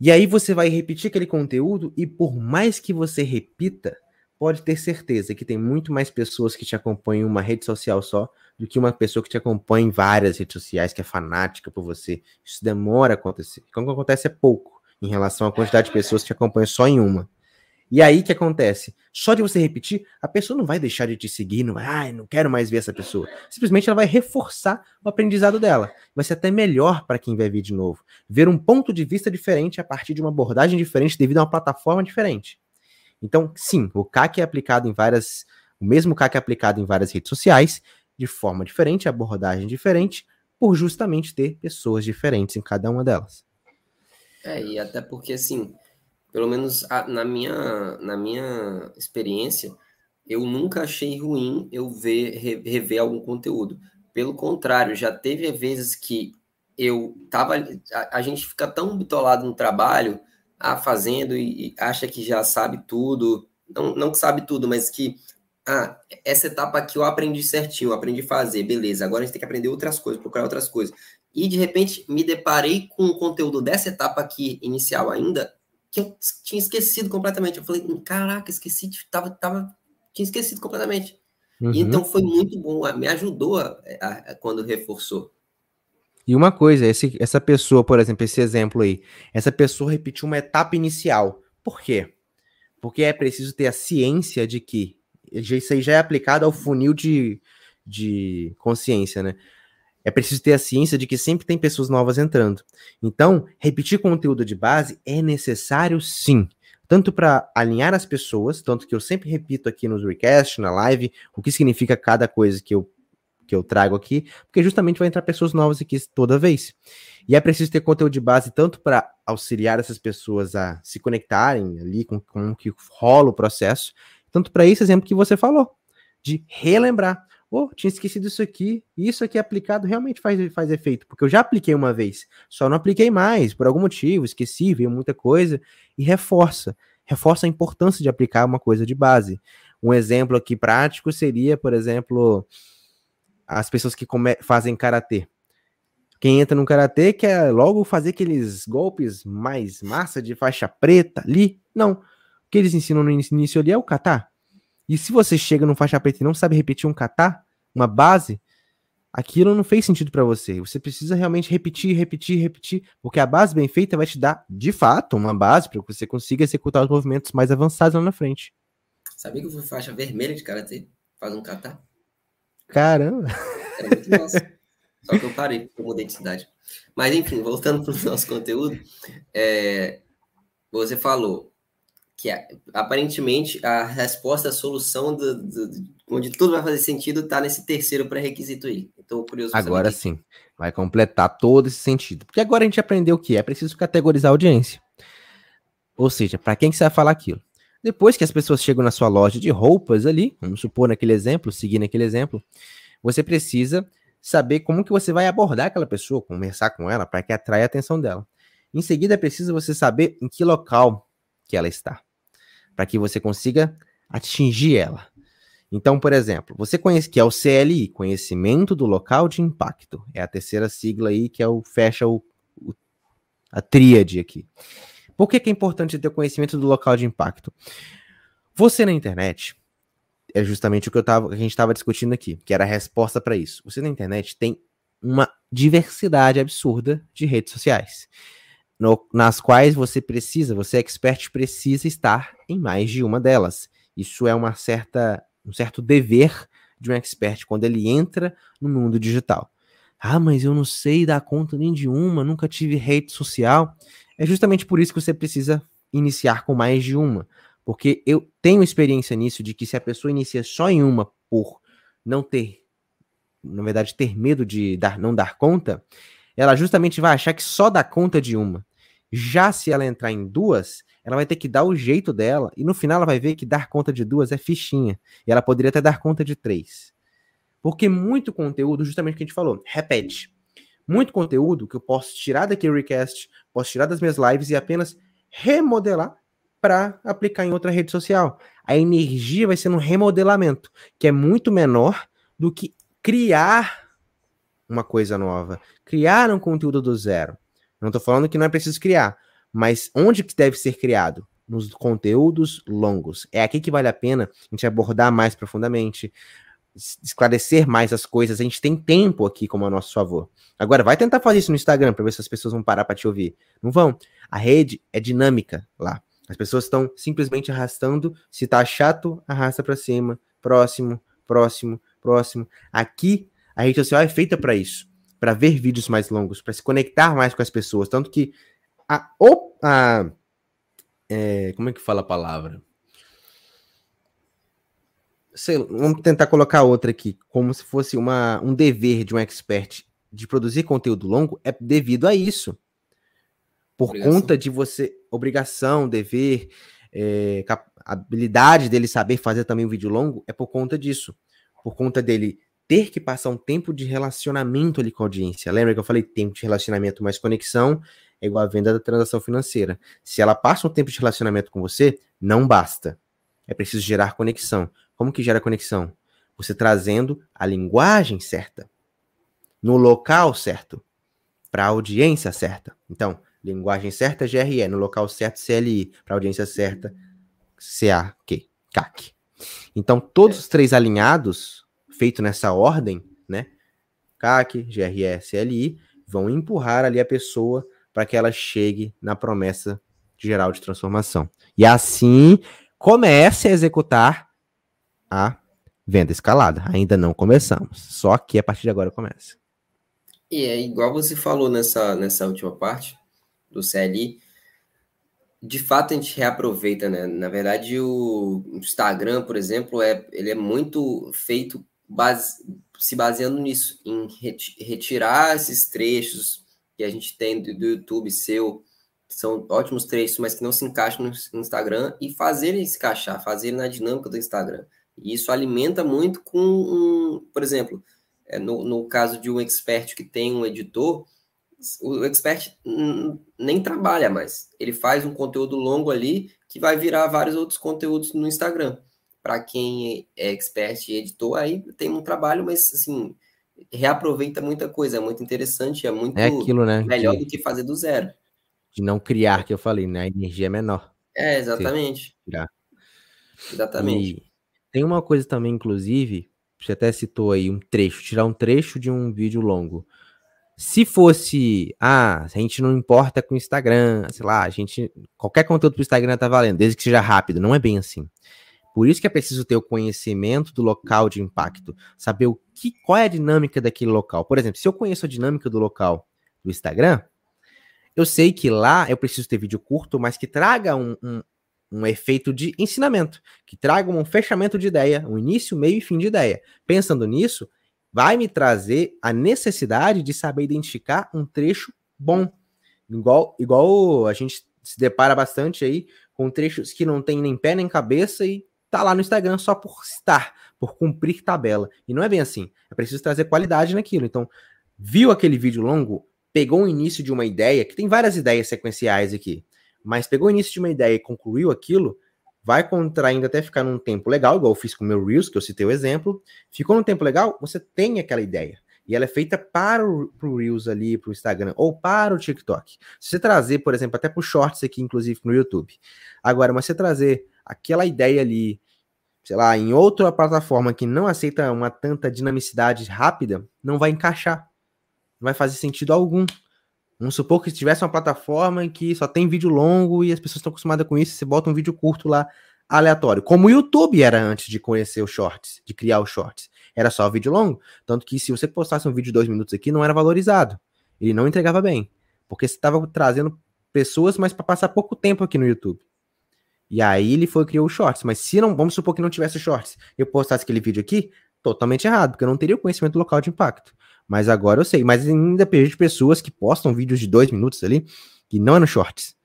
E aí você vai repetir aquele conteúdo e por mais que você repita, pode ter certeza que tem muito mais pessoas que te acompanham em uma rede social só do que uma pessoa que te acompanha em várias redes sociais, que é fanática por você. Isso demora a acontecer. Quando acontece é pouco em relação à quantidade de pessoas que te acompanham só em uma. E aí que acontece? Só de você repetir, a pessoa não vai deixar de te seguir, não vai, ai, não quero mais ver essa pessoa. Simplesmente ela vai reforçar o aprendizado dela. Vai ser até melhor para quem vai vir de novo. Ver um ponto de vista diferente a partir de uma abordagem diferente devido a uma plataforma diferente. Então, sim, o CAC é aplicado em várias. O mesmo CAC é aplicado em várias redes sociais, de forma diferente, abordagem diferente, por justamente ter pessoas diferentes em cada uma delas.
É, e até porque, assim, pelo menos na minha, na minha experiência, eu nunca achei ruim eu ver, rever algum conteúdo. Pelo contrário, já teve vezes que eu tava. A, a gente fica tão bitolado no trabalho ah, fazendo e, e acha que já sabe tudo, não, não que sabe tudo, mas que ah, essa etapa aqui eu aprendi certinho, eu aprendi a fazer, beleza, agora a gente tem que aprender outras coisas, procurar outras coisas. E de repente me deparei com o conteúdo dessa etapa aqui inicial ainda, que eu tinha esquecido completamente. Eu falei, caraca, esqueci, tava, tava, tinha esquecido completamente. Uhum. E então foi muito bom, me ajudou a, a, a, quando reforçou.
E uma coisa, esse, essa pessoa, por exemplo, esse exemplo aí, essa pessoa repetiu uma etapa inicial. Por quê? Porque é preciso ter a ciência de que isso aí já é aplicado ao funil de de consciência, né? É preciso ter a ciência de que sempre tem pessoas novas entrando. Então, repetir conteúdo de base é necessário sim. Tanto para alinhar as pessoas, tanto que eu sempre repito aqui nos recasts, na live, o que significa cada coisa que eu, que eu trago aqui, porque justamente vai entrar pessoas novas aqui toda vez. E é preciso ter conteúdo de base tanto para auxiliar essas pessoas a se conectarem ali com como que rola o processo, tanto para esse exemplo que você falou, de relembrar. Oh, tinha esquecido isso aqui. E isso aqui aplicado realmente faz, faz efeito. Porque eu já apliquei uma vez. Só não apliquei mais, por algum motivo, esqueci, veio muita coisa. E reforça. Reforça a importância de aplicar uma coisa de base. Um exemplo aqui prático seria, por exemplo, as pessoas que fazem karatê. Quem entra no karatê quer logo fazer aqueles golpes mais massa de faixa preta ali. Não. O que eles ensinam no início ali é o kata. E se você chega no faixa preta e não sabe repetir um kata, uma base, aquilo não fez sentido para você. Você precisa realmente repetir, repetir, repetir, porque a base bem feita vai te dar, de fato, uma base para que você consiga executar os movimentos mais avançados lá na frente.
Sabia que eu fui faixa vermelha de karatê? Faz um kata?
Caramba!
Era muito massa. Só que eu parei, eu mudei de cidade. Mas, enfim, voltando para o nosso conteúdo, é, você falou que aparentemente a resposta, a solução do, do, onde tudo vai fazer sentido está nesse terceiro pré-requisito aí. Estou curioso.
Agora sim, vai completar todo esse sentido. Porque agora a gente aprendeu o que é preciso categorizar a audiência. Ou seja, para quem que você vai falar aquilo? Depois que as pessoas chegam na sua loja de roupas ali, vamos supor naquele exemplo, seguir naquele exemplo, você precisa saber como que você vai abordar aquela pessoa, conversar com ela para que atraia a atenção dela. Em seguida, é preciso você saber em que local que ela está, para que você consiga atingir ela. Então, por exemplo, você conhece que é o CLI, Conhecimento do Local de Impacto. É a terceira sigla aí que é o fecha o, o a tríade aqui. Por que, que é importante ter conhecimento do local de impacto? Você na internet, é justamente o que, eu tava, que a gente estava discutindo aqui, que era a resposta para isso. Você na internet tem uma diversidade absurda de redes sociais, no, nas quais você precisa, você expert precisa estar em mais de uma delas. Isso é uma certa, um certo dever de um expert quando ele entra no mundo digital. Ah, mas eu não sei dar conta nem de uma, nunca tive rede social. É justamente por isso que você precisa iniciar com mais de uma, porque eu tenho experiência nisso de que se a pessoa inicia só em uma por não ter, na verdade, ter medo de dar, não dar conta, ela justamente vai achar que só dá conta de uma. Já se ela entrar em duas, ela vai ter que dar o jeito dela e no final ela vai ver que dar conta de duas é fichinha e ela poderia até dar conta de três. Porque muito conteúdo, justamente o que a gente falou, repete. Muito conteúdo que eu posso tirar daquele recast, posso tirar das minhas lives e apenas remodelar para aplicar em outra rede social. A energia vai ser no remodelamento, que é muito menor do que criar uma coisa nova, criar um conteúdo do zero. Não estou falando que não é preciso criar, mas onde que deve ser criado? Nos conteúdos longos. É aqui que vale a pena a gente abordar mais profundamente, esclarecer mais as coisas. A gente tem tempo aqui como a nosso favor. Agora, vai tentar fazer isso no Instagram para ver se as pessoas vão parar para te ouvir. Não vão. A rede é dinâmica lá. As pessoas estão simplesmente arrastando. Se tá chato, arrasta para cima. Próximo, próximo, próximo. Aqui, a rede social é feita para isso. Para ver vídeos mais longos, para se conectar mais com as pessoas. Tanto que a. a é, como é que fala a palavra? Sei, vamos tentar colocar outra aqui, como se fosse uma, um dever de um expert de produzir conteúdo longo, é devido a isso por obrigação. conta de você, obrigação, dever, é, habilidade dele saber fazer também um vídeo longo, é por conta disso. Por conta dele ter que passar um tempo de relacionamento ali com a audiência. Lembra que eu falei tempo de relacionamento mais conexão é igual a venda da transação financeira. Se ela passa um tempo de relacionamento com você, não basta. É preciso gerar conexão. Como que gera conexão? Você trazendo a linguagem certa, no local certo, para a audiência certa. Então, Linguagem certa, GRE. No local certo, CLI. Para audiência certa, CAQ. CAC. Então, todos os três alinhados, feito nessa ordem, né? CAC, GRE, CLI, vão empurrar ali a pessoa para que ela chegue na promessa geral de transformação. E assim comece a executar a Venda escalada. Ainda não começamos. Só que a partir de agora começa.
E é igual você falou nessa, nessa última parte do CLI. De fato, a gente reaproveita, né? Na verdade, o Instagram, por exemplo, é, ele é muito feito base, se baseando nisso, em retirar esses trechos que a gente tem do, YouTube seu, que são ótimos trechos, mas que não se encaixam no Instagram, e fazer ele se encaixar, fazer ele na dinâmica do Instagram. E isso alimenta muito com, um, por exemplo, é, no, no caso de um expert que tem um editor, o expert nem trabalha mais. Ele faz um conteúdo longo ali que vai virar vários outros conteúdos no Instagram. Para quem é expert e editor, aí tem um trabalho, mas assim, reaproveita muita coisa, é muito interessante, é muito
é aquilo, né,
melhor de, do que fazer do zero.
De não criar, que eu falei, né? A energia é menor.
É, exatamente. Exatamente.
E tem uma coisa também, inclusive, você até citou aí um trecho, tirar um trecho de um vídeo longo. Se fosse, ah, a gente não importa com o Instagram, sei lá, a gente qualquer conteúdo pro Instagram tá valendo, desde que seja rápido, não é bem assim. Por isso que é preciso ter o conhecimento do local de impacto, saber o que, qual é a dinâmica daquele local. Por exemplo, se eu conheço a dinâmica do local do Instagram, eu sei que lá eu preciso ter vídeo curto, mas que traga um, um, um efeito de ensinamento, que traga um fechamento de ideia, um início, meio e fim de ideia. Pensando nisso, vai me trazer a necessidade de saber identificar um trecho bom. Igual, igual a gente se depara bastante aí com trechos que não tem nem pé nem cabeça e tá lá no Instagram só por estar, por cumprir tabela. E não é bem assim. É preciso trazer qualidade naquilo. Então, viu aquele vídeo longo, pegou o início de uma ideia, que tem várias ideias sequenciais aqui mas pegou o início de uma ideia e concluiu aquilo, vai contraindo até ficar num tempo legal, igual eu fiz com o meu Reels, que eu citei o exemplo. Ficou num tempo legal, você tem aquela ideia. E ela é feita para o pro Reels ali, para o Instagram, ou para o TikTok. Se você trazer, por exemplo, até para os Shorts aqui, inclusive, no YouTube. Agora, mas você trazer aquela ideia ali, sei lá, em outra plataforma que não aceita uma tanta dinamicidade rápida, não vai encaixar. Não vai fazer sentido algum. Vamos supor que tivesse uma plataforma em que só tem vídeo longo e as pessoas estão acostumadas com isso, você bota um vídeo curto lá aleatório, como o YouTube era antes de conhecer os shorts, de criar os shorts. Era só vídeo longo, tanto que se você postasse um vídeo de dois minutos aqui, não era valorizado. Ele não entregava bem, porque você estava trazendo pessoas, mas para passar pouco tempo aqui no YouTube. E aí ele foi criou os shorts, mas se não, vamos supor que não tivesse shorts, eu postasse aquele vídeo aqui, totalmente errado, porque eu não teria o conhecimento local de impacto. Mas agora eu sei. Mas ainda vejo pessoas que postam vídeos de dois minutos ali, que não é no shorts.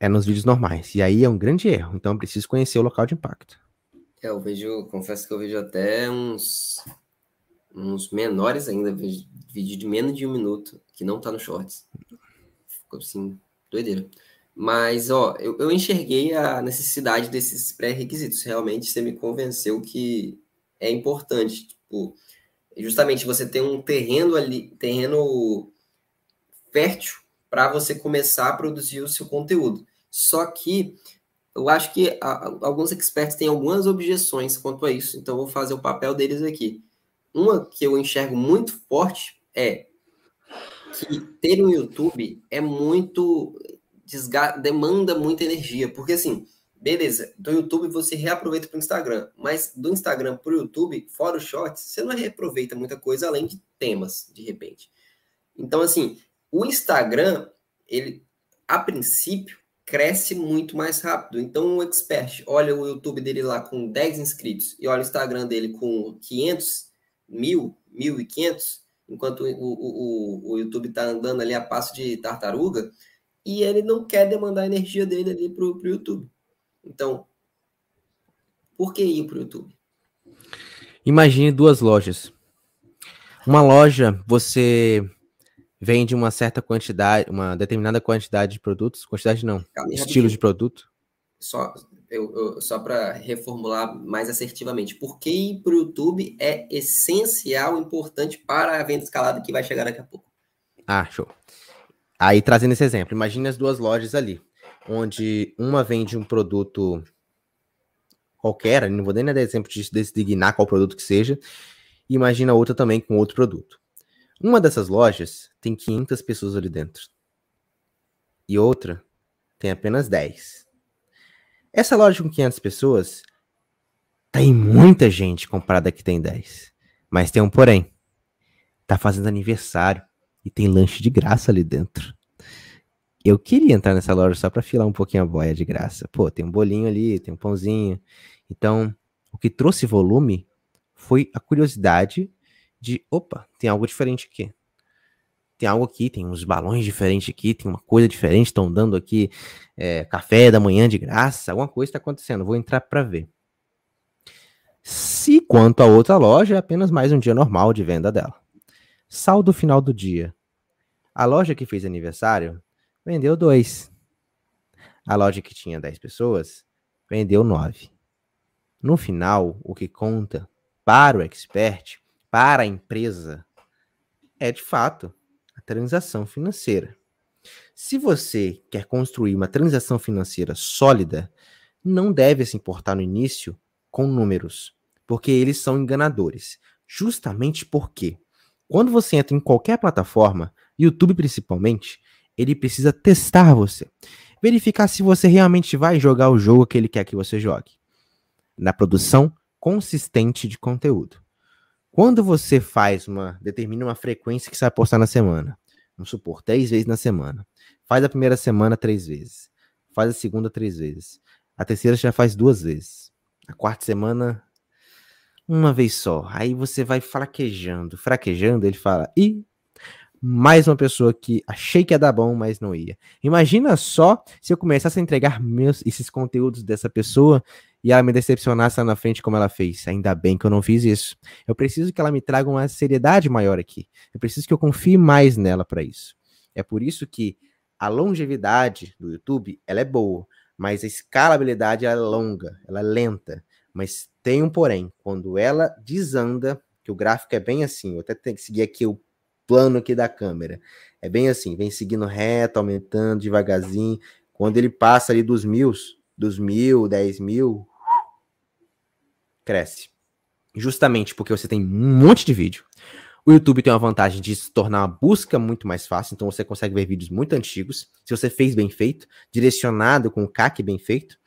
É nos vídeos normais. E aí é um grande erro. Então eu preciso conhecer o local de impacto.
É, eu vejo, confesso que eu vejo até uns, uns menores ainda, vejo vídeo de menos de um minuto, que não tá no shorts. Ficou assim, doideira. Mas, ó, eu, eu enxerguei a necessidade desses pré-requisitos. Realmente você me convenceu que é importante. Tipo, justamente você ter um terreno ali, terreno fértil para você começar a produzir o seu conteúdo. Só que eu acho que a, alguns experts têm algumas objeções quanto a isso, então vou fazer o papel deles aqui. Uma que eu enxergo muito forte é que ter um YouTube é muito demanda muita energia, porque assim, Beleza, do YouTube você reaproveita para o Instagram, mas do Instagram para o YouTube, fora os shorts, você não reaproveita muita coisa além de temas, de repente. Então, assim, o Instagram, ele, a princípio, cresce muito mais rápido. Então, o expert olha o YouTube dele lá com 10 inscritos e olha o Instagram dele com 500, mil, 1.500, enquanto o, o, o YouTube está andando ali a passo de tartaruga, e ele não quer demandar a energia dele ali para o YouTube. Então, por que ir para o YouTube?
Imagine duas lojas. Uma loja, você vende uma certa quantidade, uma determinada quantidade de produtos, quantidade não, Calma, estilo de produto.
Só, eu, eu, só para reformular mais assertivamente, por que ir para o YouTube é essencial, importante para a venda escalada que vai chegar daqui a pouco?
Ah, show. Aí trazendo esse exemplo, imagine as duas lojas ali onde uma vende um produto qualquer, não vou nem dar exemplo de designar qual produto que seja, e imagina outra também com outro produto. Uma dessas lojas tem 500 pessoas ali dentro. E outra tem apenas 10. Essa loja com 500 pessoas Tem muita gente comprada que tem 10. Mas tem um porém. Tá fazendo aniversário e tem lanche de graça ali dentro. Eu queria entrar nessa loja só para filar um pouquinho a boia de graça. Pô, tem um bolinho ali, tem um pãozinho. Então, o que trouxe volume foi a curiosidade de, opa, tem algo diferente aqui. Tem algo aqui, tem uns balões diferentes aqui, tem uma coisa diferente, estão dando aqui é, café da manhã de graça, alguma coisa está acontecendo, vou entrar para ver. Se quanto a outra loja, é apenas mais um dia normal de venda dela. Saldo final do dia. A loja que fez aniversário vendeu dois. A loja que tinha 10 pessoas vendeu nove. No final, o que conta para o expert, para a empresa, é de fato a transação financeira. Se você quer construir uma transação financeira sólida, não deve se importar no início com números, porque eles são enganadores. Justamente porque, quando você entra em qualquer plataforma, YouTube principalmente, ele precisa testar você. Verificar se você realmente vai jogar o jogo que ele quer que você jogue. Na produção consistente de conteúdo. Quando você faz uma. determina uma frequência que você vai postar na semana. Vamos supor, três vezes na semana. Faz a primeira semana três vezes. Faz a segunda três vezes. A terceira já faz duas vezes. A quarta semana, uma vez só. Aí você vai fraquejando. Fraquejando, ele fala: ih, mais uma pessoa que achei que ia dar bom, mas não ia. Imagina só se eu começasse a entregar meus, esses conteúdos dessa pessoa e ela me decepcionasse lá na frente como ela fez. Ainda bem que eu não fiz isso. Eu preciso que ela me traga uma seriedade maior aqui. Eu preciso que eu confie mais nela para isso. É por isso que a longevidade do YouTube, ela é boa, mas a escalabilidade é longa, ela é lenta. Mas tem um porém, quando ela desanda, que o gráfico é bem assim, eu até tenho que seguir aqui o plano aqui da câmera. É bem assim, vem seguindo reto, aumentando devagarzinho. Quando ele passa ali dos mil, dos mil, dez mil, cresce. Justamente porque você tem um monte de vídeo. O YouTube tem uma vantagem de se tornar uma busca muito mais fácil, então você consegue ver vídeos muito antigos, se você fez bem feito, direcionado com o CAC bem feito.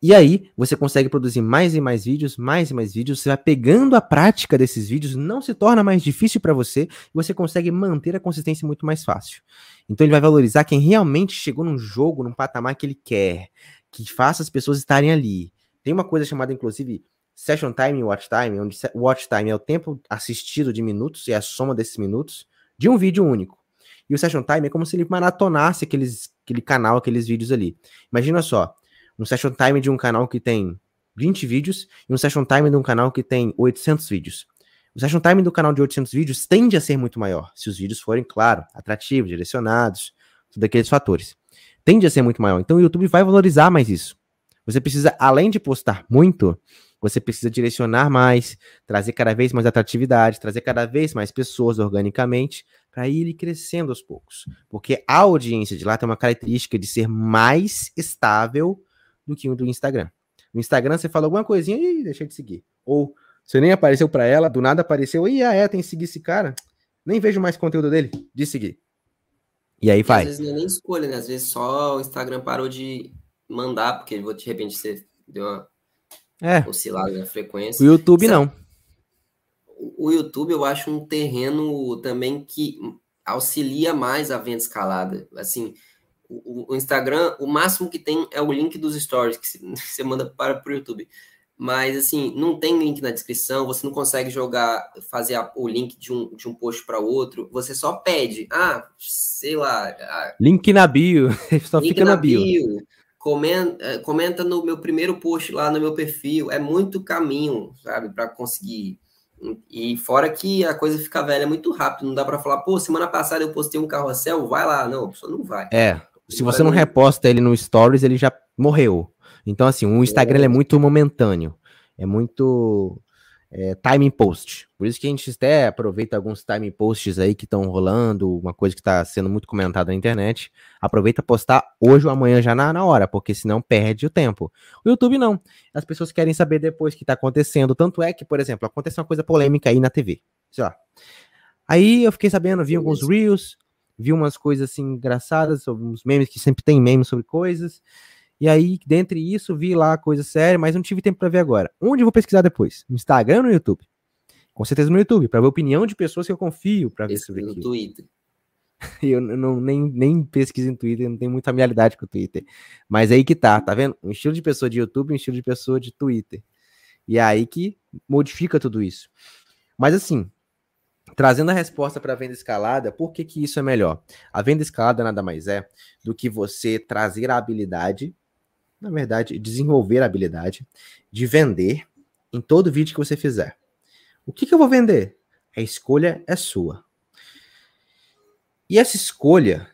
E aí, você consegue produzir mais e mais vídeos, mais e mais vídeos, você vai pegando a prática desses vídeos, não se torna mais difícil para você, e você consegue manter a consistência muito mais fácil. Então ele vai valorizar quem realmente chegou num jogo, num patamar que ele quer, que faça as pessoas estarem ali. Tem uma coisa chamada, inclusive, Session Time e Watch Time, onde Watch Time é o tempo assistido de minutos, e é a soma desses minutos, de um vídeo único. E o Session Time é como se ele maratonasse aqueles, aquele canal, aqueles vídeos ali. Imagina só, um session time de um canal que tem 20 vídeos e um session time de um canal que tem 800 vídeos. O session time do canal de 800 vídeos tende a ser muito maior, se os vídeos forem, claro, atrativos, direcionados, todos aqueles fatores. Tende a ser muito maior. Então o YouTube vai valorizar mais isso. Você precisa, além de postar muito, você precisa direcionar mais, trazer cada vez mais atratividade, trazer cada vez mais pessoas organicamente, para ir crescendo aos poucos. Porque a audiência de lá tem uma característica de ser mais estável do que o do Instagram. No Instagram você fala alguma coisinha e deixa de seguir. Ou você nem apareceu para ela, do nada apareceu, e ah, é, tem que seguir esse cara. Nem vejo mais conteúdo dele, de seguir. E aí vai.
Às vezes não é nem escolha, né? Às vezes só o Instagram parou de mandar, porque de repente você deu uma
é.
oscilada na frequência.
O YouTube não.
O YouTube eu acho um terreno também que auxilia mais a venda escalada. Assim, o, o, Instagram, o máximo que tem é o link dos stories que você manda para o YouTube. Mas, assim, não tem link na descrição, você não consegue jogar, fazer a, o link de um, de um post para outro, você só pede, ah, sei lá. Ah,
link na bio, só fica na, na bio. bio.
Comenta, eh, comenta no meu primeiro post lá no meu perfil, é muito caminho, sabe, para conseguir. E fora que a coisa fica velha muito rápido, não dá para falar, pô, semana passada eu postei um carrossel, vai lá, não, a pessoa não vai.
É, se você não reposta ele no Stories, ele já morreu. Então, assim, o Instagram é muito momentâneo. É muito é, timing post. Por isso que a gente até aproveita alguns timing posts aí que estão rolando, uma coisa que está sendo muito comentada na internet. Aproveita postar hoje ou amanhã já na, na hora, porque senão perde o tempo. O YouTube não. As pessoas querem saber depois o que está acontecendo. Tanto é que, por exemplo, aconteceu uma coisa polêmica aí na TV. Aí eu fiquei sabendo, vi alguns Reels, vi umas coisas assim engraçadas, uns memes que sempre tem memes sobre coisas. E aí, dentre isso, vi lá coisa séria, mas não tive tempo para ver agora. Onde eu vou pesquisar depois? No Instagram ou no YouTube? Com certeza no YouTube, para ver a opinião de pessoas que eu confio para ver sobre
No
aquilo.
Twitter.
Eu não, nem, nem pesquiso em Twitter, não tenho muita familiaridade com o Twitter. Mas aí que tá, tá vendo? Um estilo de pessoa de YouTube e um estilo de pessoa de Twitter. E é aí que modifica tudo isso. Mas assim, trazendo a resposta para a venda escalada, por que, que isso é melhor? A venda escalada nada mais é do que você trazer a habilidade, na verdade, desenvolver a habilidade de vender em todo vídeo que você fizer. O que, que eu vou vender? A escolha é sua. E essa escolha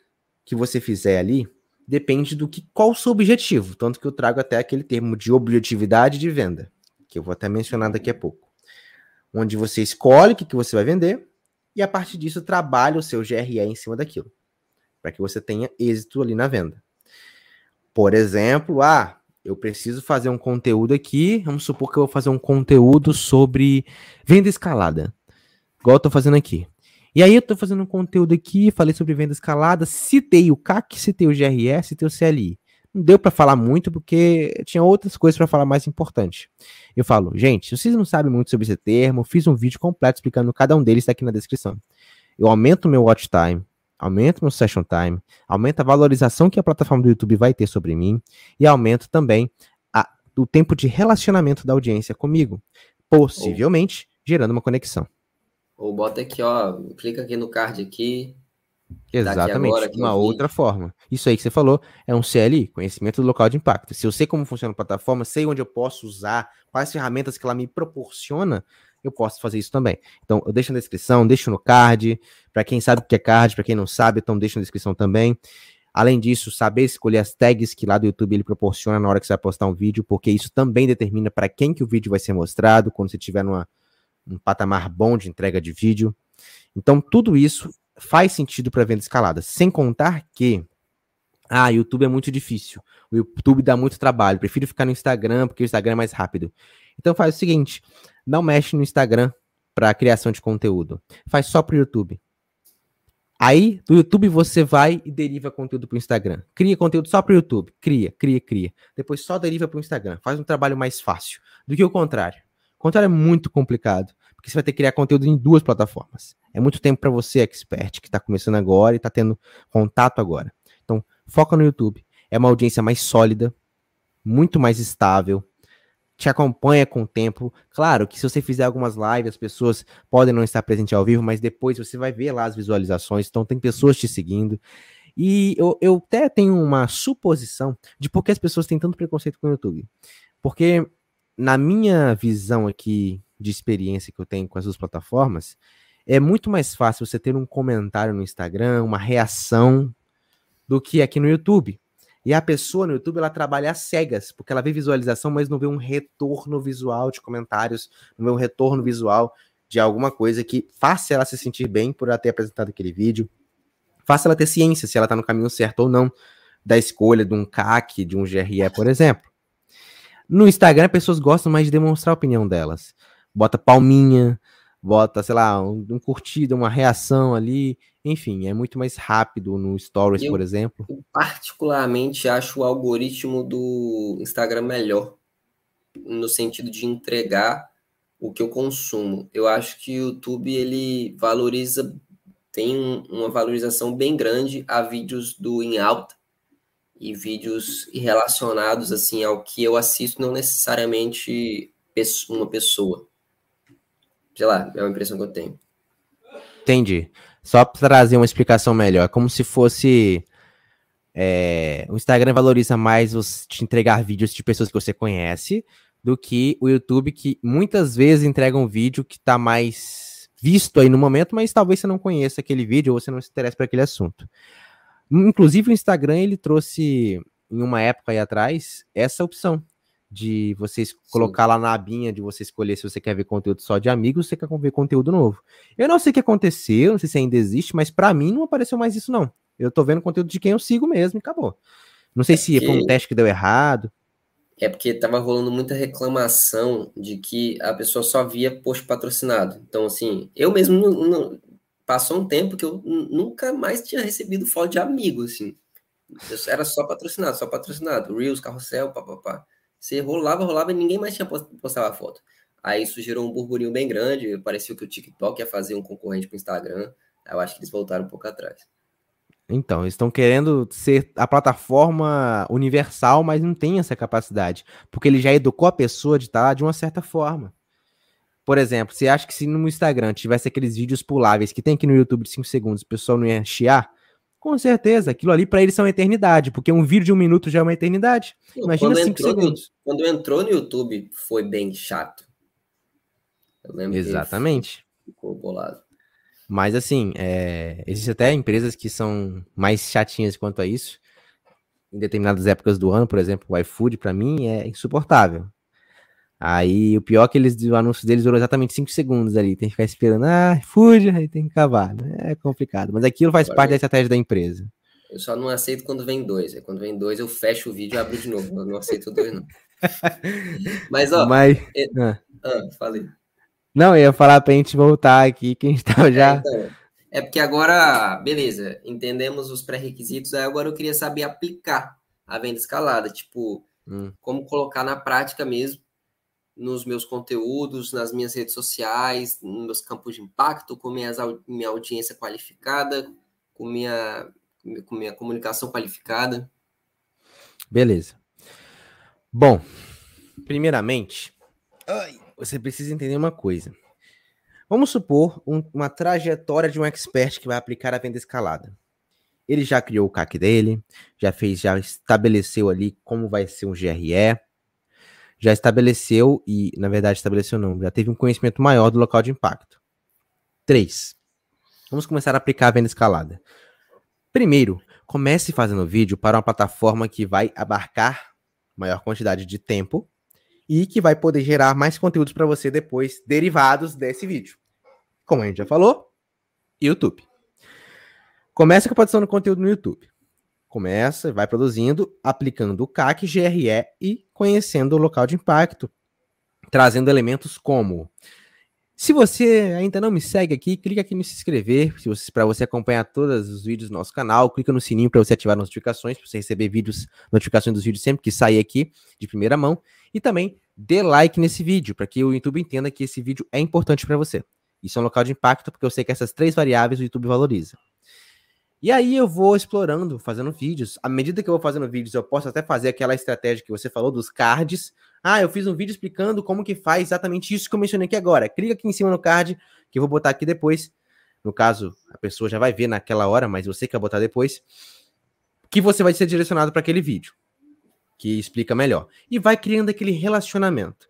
que você fizer ali depende do que qual o seu objetivo, tanto que eu trago até aquele termo de objetividade de venda, que eu vou até mencionar daqui a pouco. Onde você escolhe o que, que você vai vender e a partir disso trabalha o seu GRE em cima daquilo, para que você tenha êxito ali na venda. Por exemplo, ah, eu preciso fazer um conteúdo aqui, vamos supor que eu vou fazer um conteúdo sobre venda escalada, igual eu estou fazendo aqui. E aí eu tô fazendo um conteúdo aqui, falei sobre venda escalada, citei o CAC, citei o GRE, citei o CLI. Não deu para falar muito porque tinha outras coisas para falar mais importante. Eu falo, gente, se vocês não sabem muito sobre esse termo, fiz um vídeo completo explicando cada um deles, tá aqui na descrição. Eu aumento meu watch time, aumento meu session time, aumento a valorização que a plataforma do YouTube vai ter sobre mim e aumento também a, o tempo de relacionamento da audiência comigo, possivelmente gerando uma conexão.
Ou bota aqui, ó, clica aqui no card aqui.
Exatamente,
agora
uma outra forma. Isso aí que você falou é um CLI, conhecimento do local de impacto. Se eu sei como funciona a plataforma, sei onde eu posso usar, quais ferramentas que ela me proporciona, eu posso fazer isso também. Então, eu deixo na descrição, deixo no card, para quem sabe o que é card, para quem não sabe, então deixo na descrição também. Além disso, saber escolher as tags que lá do YouTube ele proporciona na hora que você vai postar um vídeo, porque isso também determina para quem que o vídeo vai ser mostrado, quando você estiver numa um patamar bom de entrega de vídeo. Então, tudo isso faz sentido para venda escalada. Sem contar que, ah, YouTube é muito difícil. O YouTube dá muito trabalho. Prefiro ficar no Instagram porque o Instagram é mais rápido. Então, faz o seguinte: não mexe no Instagram para criação de conteúdo. Faz só para o YouTube. Aí, do YouTube você vai e deriva conteúdo para o Instagram. Cria conteúdo só para o YouTube. Cria, cria, cria. Depois só deriva para o Instagram. Faz um trabalho mais fácil do que o contrário. O contrário é muito complicado, porque você vai ter que criar conteúdo em duas plataformas. É muito tempo para você, expert, que está começando agora e está tendo contato agora. Então, foca no YouTube. É uma audiência mais sólida, muito mais estável, te acompanha com o tempo. Claro que se você fizer algumas lives, as pessoas podem não estar presentes ao vivo, mas depois você vai ver lá as visualizações, então tem pessoas te seguindo. E eu, eu até tenho uma suposição de por que as pessoas têm tanto preconceito com o YouTube. Porque na minha visão aqui de experiência que eu tenho com as duas plataformas, é muito mais fácil você ter um comentário no Instagram, uma reação, do que aqui no YouTube. E a pessoa no YouTube, ela trabalha às cegas, porque ela vê visualização, mas não vê um retorno visual de comentários, não vê um retorno visual de alguma coisa que faça ela se sentir bem por ela ter apresentado aquele vídeo, faça ela ter ciência se ela tá no caminho certo ou não da escolha de um CAC, de um GRE, por exemplo. No Instagram, pessoas gostam mais de demonstrar a opinião delas. Bota palminha, bota, sei lá, um, um curtida, uma reação ali. Enfim, é muito mais rápido no Stories,
Eu-
por exemplo.
Eu particularmente acho o algoritmo do Instagram melhor, no sentido de entregar o que eu consumo. Eu acho que o YouTube ele valoriza, tem um- uma valorização bem grande a vídeos do em alta e vídeos relacionados assim ao que eu assisto, não necessariamente uma pessoa. Sei lá, é uma impressão que eu tenho.
Entendi. Só para trazer uma explicação melhor, é como se fosse. é, o Instagram valoriza mais os, te entregar vídeos de pessoas que você conhece do que o YouTube, que muitas vezes entrega um vídeo que está mais visto aí no momento, mas talvez você não conheça aquele vídeo ou você não se interesse por aquele assunto. Inclusive, o Instagram ele trouxe, em uma época aí atrás, essa opção de vocês colocar lá na abinha de você escolher se você quer ver conteúdo só de amigos ou se você quer ver conteúdo novo. Eu não sei o que aconteceu, não sei se ainda existe, mas pra mim não apareceu mais isso, não. Eu tô vendo conteúdo de quem eu sigo mesmo e acabou. Não sei se foi um
porque-
teste que deu errado.
É porque tava rolando muita reclamação de que a pessoa só via post patrocinado. Então, assim, eu mesmo não, não- passou um tempo que eu nunca mais tinha recebido foto de amigo, assim. Era só patrocinado, só patrocinado. Reels, carrossel, papapá. Você rolava, rolava e ninguém mais tinha postava foto. Aí isso gerou um burburinho bem grande. Parecia que o TikTok ia fazer um concorrente para o Instagram. Eu acho que eles voltaram um pouco atrás.
Então, eles estão querendo ser a plataforma universal, mas não tem essa capacidade. Porque ele já educou a pessoa de estar de uma certa forma. Por exemplo, você acha que se no Instagram tivesse aqueles vídeos puláveis que tem aqui no YouTube de 5 segundos, o pessoal não ia chiar? Com certeza, aquilo ali para eles são eternidade, porque um vídeo de um minuto já é uma eternidade. Imagina 5 segundos.
Quando entrou no YouTube, foi bem chato.
Exatamente.
Ficou bolado.
Mas assim, é... existem até empresas que são mais chatinhas quanto a isso. Em determinadas épocas do ano, por exemplo, o iFood, para mim, é insuportável. Aí o pior é que eles, o anúncio deles durou exatamente 5 segundos ali. Tem que ficar esperando, ah, fuja, aí tem que acabar. Né? É complicado. Mas aquilo faz Agora, parte da estratégia da empresa.
Eu só não aceito quando vem dois. quando vem dois, eu fecho o vídeo e abro de novo. Eu não aceito dois, não. Mas, ó.
Mas...
É... Ah. ah, falei.
Não, eu ia falar pra gente voltar aqui, que a gente tava já. É, então,
é porque agora, beleza, entendemos os pré-requisitos, aí agora eu queria saber aplicar a venda escalada, tipo, hum. como colocar na prática mesmo nos meus conteúdos, nas minhas redes sociais, nos meus campos de impacto, com minhas, minha audiência qualificada, com minha, com minha comunicação qualificada.
Beleza. Bom, primeiramente, você precisa entender uma coisa. Vamos supor um, uma trajetória de um expert que vai aplicar a venda escalada. Ele já criou o CAC dele, já fez, já estabeleceu ali como vai ser um GRE, já estabeleceu, e na verdade estabeleceu não, já teve um conhecimento maior do local de impacto. 3. Vamos começar a aplicar a venda escalada. Primeiro, comece fazendo vídeo para uma plataforma que vai abarcar maior quantidade de tempo e que vai poder gerar mais conteúdos para você depois, derivados desse vídeo. Como a gente já falou, YouTube. Comece com a produção de conteúdo no YouTube começa, vai produzindo, aplicando o CAC, GRE e conhecendo o local de impacto, trazendo elementos como se você ainda não me segue aqui, clica aqui no se inscrever, para você acompanhar todos os vídeos do nosso canal, clica no sininho para você ativar notificações, para você receber vídeos, notificações dos vídeos sempre que sair aqui de primeira mão, e também dê like nesse vídeo, para que o YouTube entenda que esse vídeo é importante para você. Isso é um local de impacto, porque eu sei que essas três variáveis o YouTube valoriza. E aí eu vou explorando, fazendo vídeos. À medida que eu vou fazendo vídeos, eu posso até fazer aquela estratégia que você falou dos cards. Ah, eu fiz um vídeo explicando como que faz exatamente isso que eu mencionei aqui agora. Clica aqui em cima no card, que eu vou botar aqui depois. No caso, a pessoa já vai ver naquela hora, mas você quer botar depois. Que você vai ser direcionado para aquele vídeo, que explica melhor. E vai criando aquele relacionamento.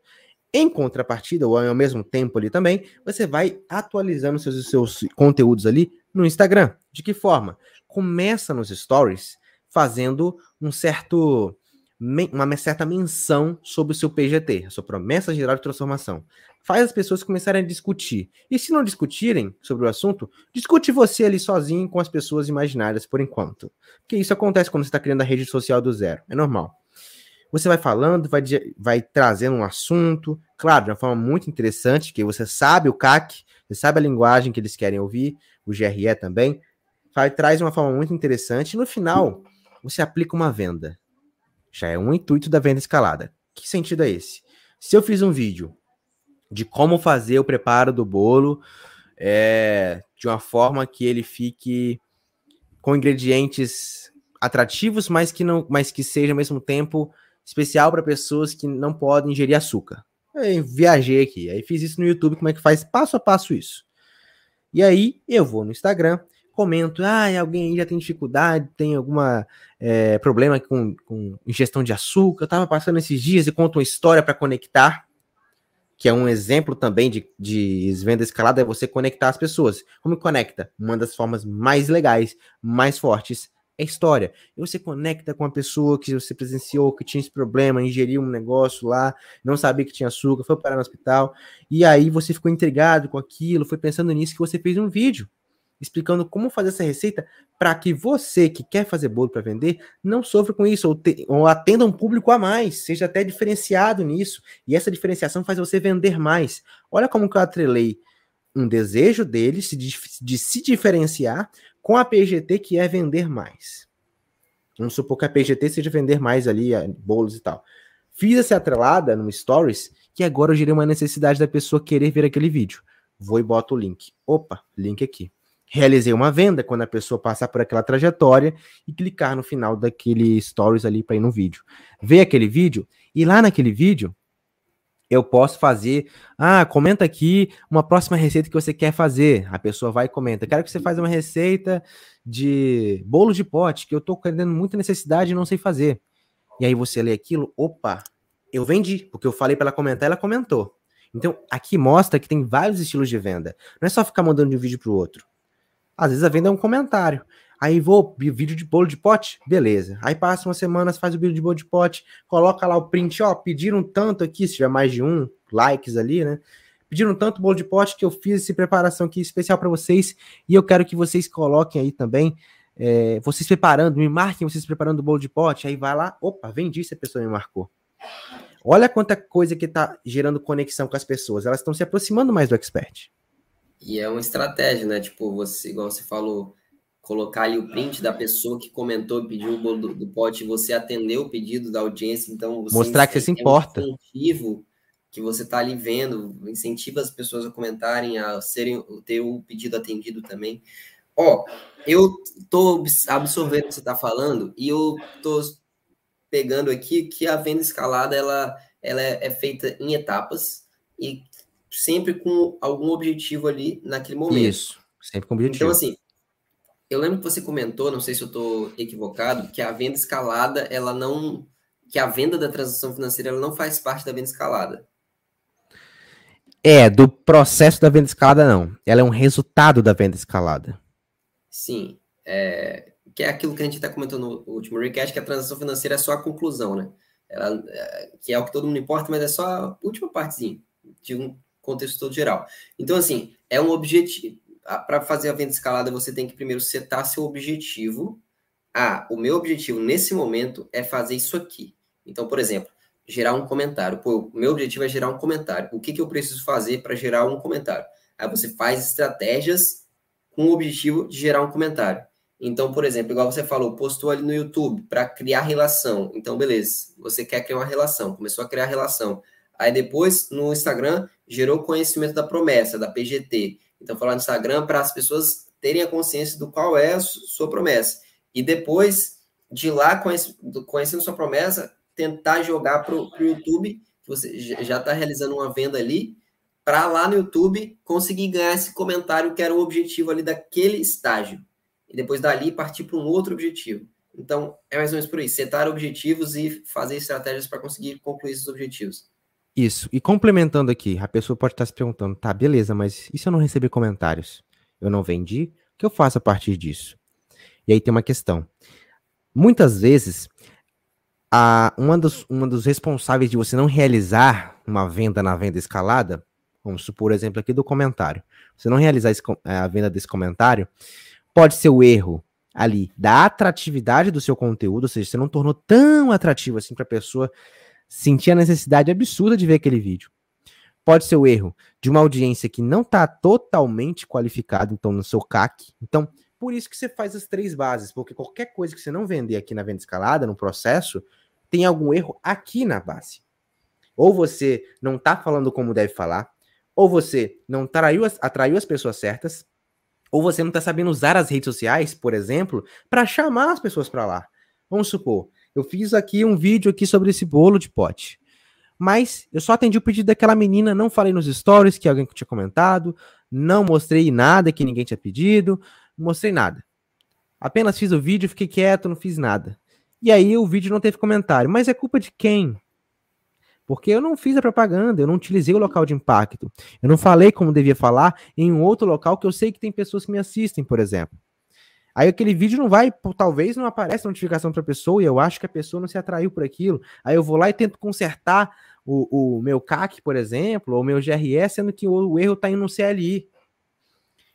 Em contrapartida, ou ao mesmo tempo ali também, você vai atualizando seus, seus conteúdos ali no Instagram. De que forma? Começa nos stories fazendo um certo uma certa menção sobre o seu PGT, a sua promessa geral de transformação. Faz as pessoas começarem a discutir. E se não discutirem sobre o assunto, discute você ali sozinho com as pessoas imaginárias por enquanto. Porque isso acontece quando você está criando a rede social do zero. É normal. Você vai falando, vai, vai trazendo um assunto, claro, de uma forma muito interessante, que você sabe o CAC, você sabe a linguagem que eles querem ouvir, o GRE também, vai, traz uma forma muito interessante. E no final, você aplica uma venda. Já é um intuito da venda escalada. Que sentido é esse? Se eu fiz um vídeo de como fazer o preparo do bolo é, de uma forma que ele fique com ingredientes atrativos, mas que não, mas que seja ao mesmo tempo especial para pessoas que não podem ingerir açúcar. Eu viajei aqui, aí fiz isso no YouTube, como é que faz passo a passo isso. E aí eu vou no Instagram, comento, ah, alguém aí já tem dificuldade, tem alguma é, problema com, com ingestão de açúcar, eu tava passando esses dias e conto uma história para conectar, que é um exemplo também de, de venda escalada, é você conectar as pessoas. Como conecta? Uma das formas mais legais, mais fortes, é história. E você conecta com a pessoa que você presenciou, que tinha esse problema, ingeriu um negócio lá, não sabia que tinha açúcar, foi parar no hospital, e aí você ficou intrigado com aquilo, foi pensando nisso que você fez um vídeo explicando como fazer essa receita para que você que quer fazer bolo para vender não sofra com isso ou, te, ou atenda um público a mais, seja até diferenciado nisso. E essa diferenciação faz você vender mais. Olha como que eu atrelei um desejo deles de, de se diferenciar com a PGT, que é vender mais. Vamos supor que a PGT seja vender mais ali bolos e tal. Fiz essa atrelada no Stories, que agora eu gerei uma necessidade da pessoa querer ver aquele vídeo. Vou e boto o link. Opa, link aqui. Realizei uma venda quando a pessoa passar por aquela trajetória e clicar no final daquele Stories ali para ir no vídeo. Ver aquele vídeo e lá naquele vídeo eu posso fazer, ah, comenta aqui uma próxima receita que você quer fazer. A pessoa vai e comenta, quero que você faça uma receita de bolo de pote, que eu tô tendo muita necessidade e não sei fazer. E aí você lê aquilo, opa, eu vendi, porque eu falei para ela comentar, ela comentou. Então, aqui mostra que tem vários estilos de venda. Não é só ficar mandando de um vídeo para o outro. Às vezes a venda é um comentário. Aí vou, vídeo de bolo de pote, beleza. Aí passa umas semanas, faz o vídeo de bolo de pote, coloca lá o print, ó, pediram tanto aqui, se tiver mais de um, likes ali, né? Pediram tanto bolo de pote que eu fiz essa preparação aqui especial para vocês e eu quero que vocês coloquem aí também, é, vocês preparando, me marquem vocês preparando o bolo de pote, aí vai lá, opa, vendi se a pessoa me marcou. Olha quanta coisa que está gerando conexão com as pessoas, elas estão se aproximando mais do expert.
E é uma estratégia, né? Tipo, você, igual você falou, colocar ali o print da pessoa que comentou e pediu o bolo do, do pote, você atendeu o pedido da audiência, então
mostrar que você se importa.
Um incentivo que você está ali vendo, incentiva as pessoas a comentarem, a serem ter o pedido atendido também. Ó, eu tô absorvendo o que você está falando e eu tô pegando aqui que a venda escalada ela, ela é, é feita em etapas e sempre com algum objetivo ali naquele momento.
Isso, sempre com objetivo.
Então, assim, eu lembro que você comentou, não sei se eu estou equivocado, que a venda escalada, ela não. que a venda da transação financeira ela não faz parte da venda escalada.
É, do processo da venda escalada, não. Ela é um resultado da venda escalada.
Sim. É, que é aquilo que a gente está comentando no último recast, que a transação financeira é só a conclusão, né? Ela, é, que é o que todo mundo importa, mas é só a última partezinha de um contexto todo geral. Então, assim, é um objetivo para fazer a venda escalada, você tem que primeiro setar seu objetivo. Ah, o meu objetivo nesse momento é fazer isso aqui. Então, por exemplo, gerar um comentário. Pô, o meu objetivo é gerar um comentário. O que, que eu preciso fazer para gerar um comentário? Aí você faz estratégias com o objetivo de gerar um comentário. Então, por exemplo, igual você falou, postou ali no YouTube para criar relação. Então, beleza, você quer criar uma relação, começou a criar relação. Aí depois, no Instagram, gerou conhecimento da promessa, da PGT. Então, falar no Instagram para as pessoas terem a consciência do qual é a sua promessa. E depois de lá, conhecendo sua promessa, tentar jogar para o YouTube, que você já está realizando uma venda ali, para lá no YouTube conseguir ganhar esse comentário que era o objetivo ali daquele estágio. E depois dali partir para um outro objetivo. Então, é mais ou menos por aí. Setar objetivos e fazer estratégias para conseguir concluir esses objetivos.
Isso. E complementando aqui, a pessoa pode estar se perguntando, tá, beleza, mas e se eu não receber comentários? Eu não vendi? O que eu faço a partir disso? E aí tem uma questão. Muitas vezes, a, uma, dos, uma dos responsáveis de você não realizar uma venda na venda escalada, vamos supor o exemplo aqui do comentário. Você não realizar esse, é, a venda desse comentário, pode ser o erro ali da atratividade do seu conteúdo, ou seja, você não tornou tão atrativo assim para a pessoa sentir a necessidade absurda de ver aquele vídeo. Pode ser o erro de uma audiência que não está totalmente qualificada, então, no seu CAC. Então, por isso que você faz as três bases, porque qualquer coisa que você não vender aqui na venda escalada, no processo, tem algum erro aqui na base. Ou você não está falando como deve falar, ou você não atraiu as, atraiu as pessoas certas, ou você não está sabendo usar as redes sociais, por exemplo, para chamar as pessoas para lá. Vamos supor, eu fiz aqui um vídeo aqui sobre esse bolo de pote. Mas eu só atendi o pedido daquela menina, não falei nos stories que alguém tinha comentado, não mostrei nada que ninguém tinha pedido, não mostrei nada. Apenas fiz o vídeo, fiquei quieto, não fiz nada. E aí o vídeo não teve comentário. Mas é culpa de quem? Porque eu não fiz a propaganda, eu não utilizei o local de impacto. Eu não falei como devia falar em um outro local que eu sei que tem pessoas que me assistem, por exemplo. Aí aquele vídeo não vai, talvez não aparece notificação para a pessoa e eu acho que a pessoa não se atraiu por aquilo. Aí eu vou lá e tento consertar o, o meu CAC, por exemplo, ou meu GRE, sendo que o, o erro está indo no CLI.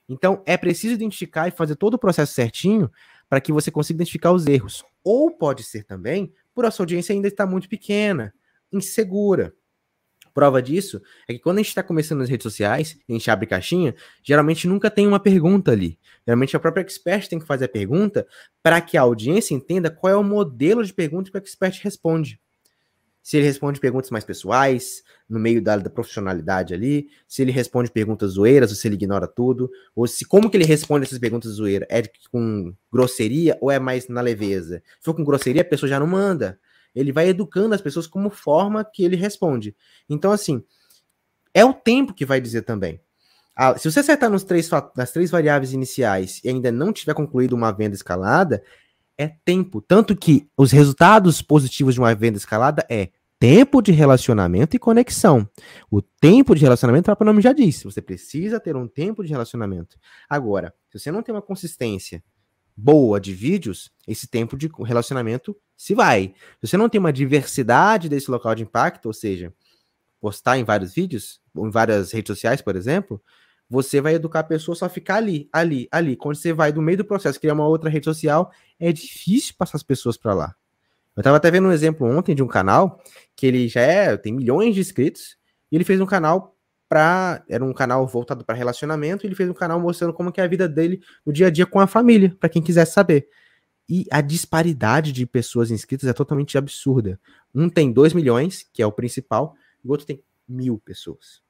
Então é preciso identificar e fazer todo o processo certinho para que você consiga identificar os erros. Ou pode ser também por a sua audiência ainda estar muito pequena, insegura. Prova disso é que quando a gente está começando nas redes sociais, a gente abre caixinha, geralmente nunca tem uma pergunta ali. Geralmente a própria expert tem que fazer a pergunta para que a audiência entenda qual é o modelo de pergunta que o expert responde se ele responde perguntas mais pessoais, no meio da, da, profissionalidade ali, se ele responde perguntas zoeiras, ou se ele ignora tudo, ou se como que ele responde essas perguntas zoeiras, é com grosseria ou é mais na leveza? Se for com grosseria, a pessoa já não manda. Ele vai educando as pessoas como forma que ele responde. Então, assim, é o tempo que vai dizer também. Ah, se você acertar nos três, nas três variáveis iniciais e ainda não tiver concluído uma venda escalada, é tempo. Tanto que os resultados positivos de uma venda escalada é tempo de relacionamento e conexão. O tempo de relacionamento, o nome já disse, você precisa ter um tempo de relacionamento. Agora, se você não tem uma consistência boa de vídeos, esse tempo de relacionamento se vai. Se você não tem uma diversidade desse local de impacto, ou seja, postar em vários vídeos, em várias redes sociais, por exemplo, você vai educar a pessoa só ficar ali, ali, ali. Quando você vai do meio do processo criar uma outra rede social, é difícil passar as pessoas para lá. Eu estava até vendo um exemplo ontem de um canal que ele já é, tem milhões de inscritos e ele fez um canal para era um canal voltado para relacionamento, e ele fez um canal mostrando como é a vida dele no dia a dia com a família, para quem quisesse saber. E a disparidade de pessoas inscritas é totalmente absurda. Um tem 2 milhões, que é o principal, e o outro tem mil pessoas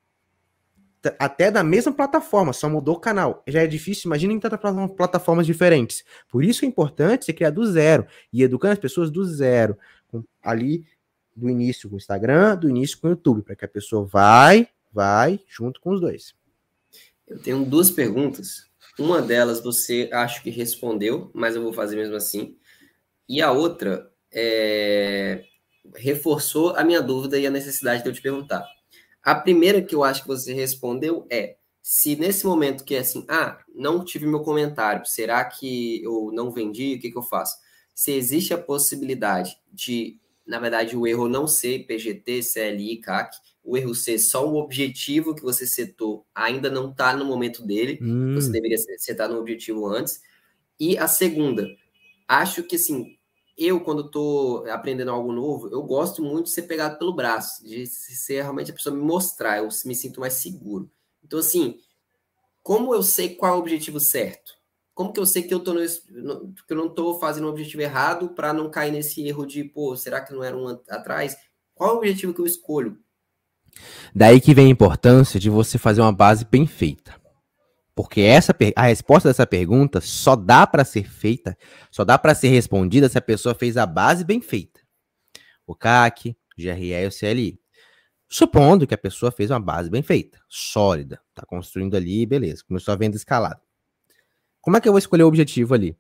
até da mesma plataforma, só mudou o canal. Já é difícil, imagina em tantas plataformas diferentes. Por isso é importante você criar do zero e educando as pessoas do zero. Ali do início com o Instagram, do início com o YouTube, para que a pessoa vai, vai junto com os dois.
Eu tenho duas perguntas. Uma delas você acho que respondeu, mas eu vou fazer mesmo assim. E a outra é... reforçou a minha dúvida e a necessidade de eu te perguntar. A primeira que eu acho que você respondeu é: se nesse momento que é assim, ah, não tive meu comentário, será que eu não vendi? O que, que eu faço? Se existe a possibilidade de, na verdade, o erro não ser PGT, CLI, CAC, o erro ser só o objetivo que você setou ainda não está no momento dele, hum. você deveria setar no objetivo antes. E a segunda, acho que assim, eu, quando estou aprendendo algo novo, eu gosto muito de ser pegado pelo braço, de ser realmente a pessoa me mostrar, eu me sinto mais seguro. Então, assim, como eu sei qual é o objetivo certo? Como que eu sei que eu, tô que eu não estou fazendo o objetivo errado para não cair nesse erro de, pô, será que não era um atrás? Qual é o objetivo que eu escolho?
Daí que vem a importância de você fazer uma base bem feita. Porque essa a resposta dessa pergunta só dá para ser feita, só dá para ser respondida se a pessoa fez a base bem feita. O CAC, GRE e o CLI. Supondo que a pessoa fez uma base bem feita, sólida, está construindo ali, beleza, começou a venda escalada. Como é que eu vou escolher o objetivo ali?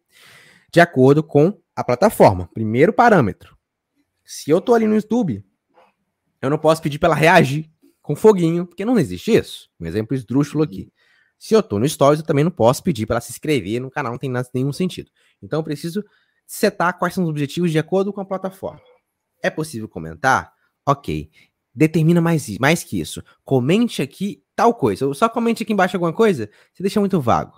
De acordo com a plataforma. Primeiro parâmetro. Se eu estou ali no YouTube, eu não posso pedir para ela reagir com foguinho, porque não existe isso. Um exemplo esdrúxulo aqui. Se eu tô no Stories, eu também não posso pedir para ela se inscrever no canal, não tem nenhum sentido. Então eu preciso setar quais são os objetivos de acordo com a plataforma. É possível comentar? Ok. Determina mais, mais que isso. Comente aqui tal coisa. Ou só comente aqui embaixo alguma coisa, você deixa muito vago.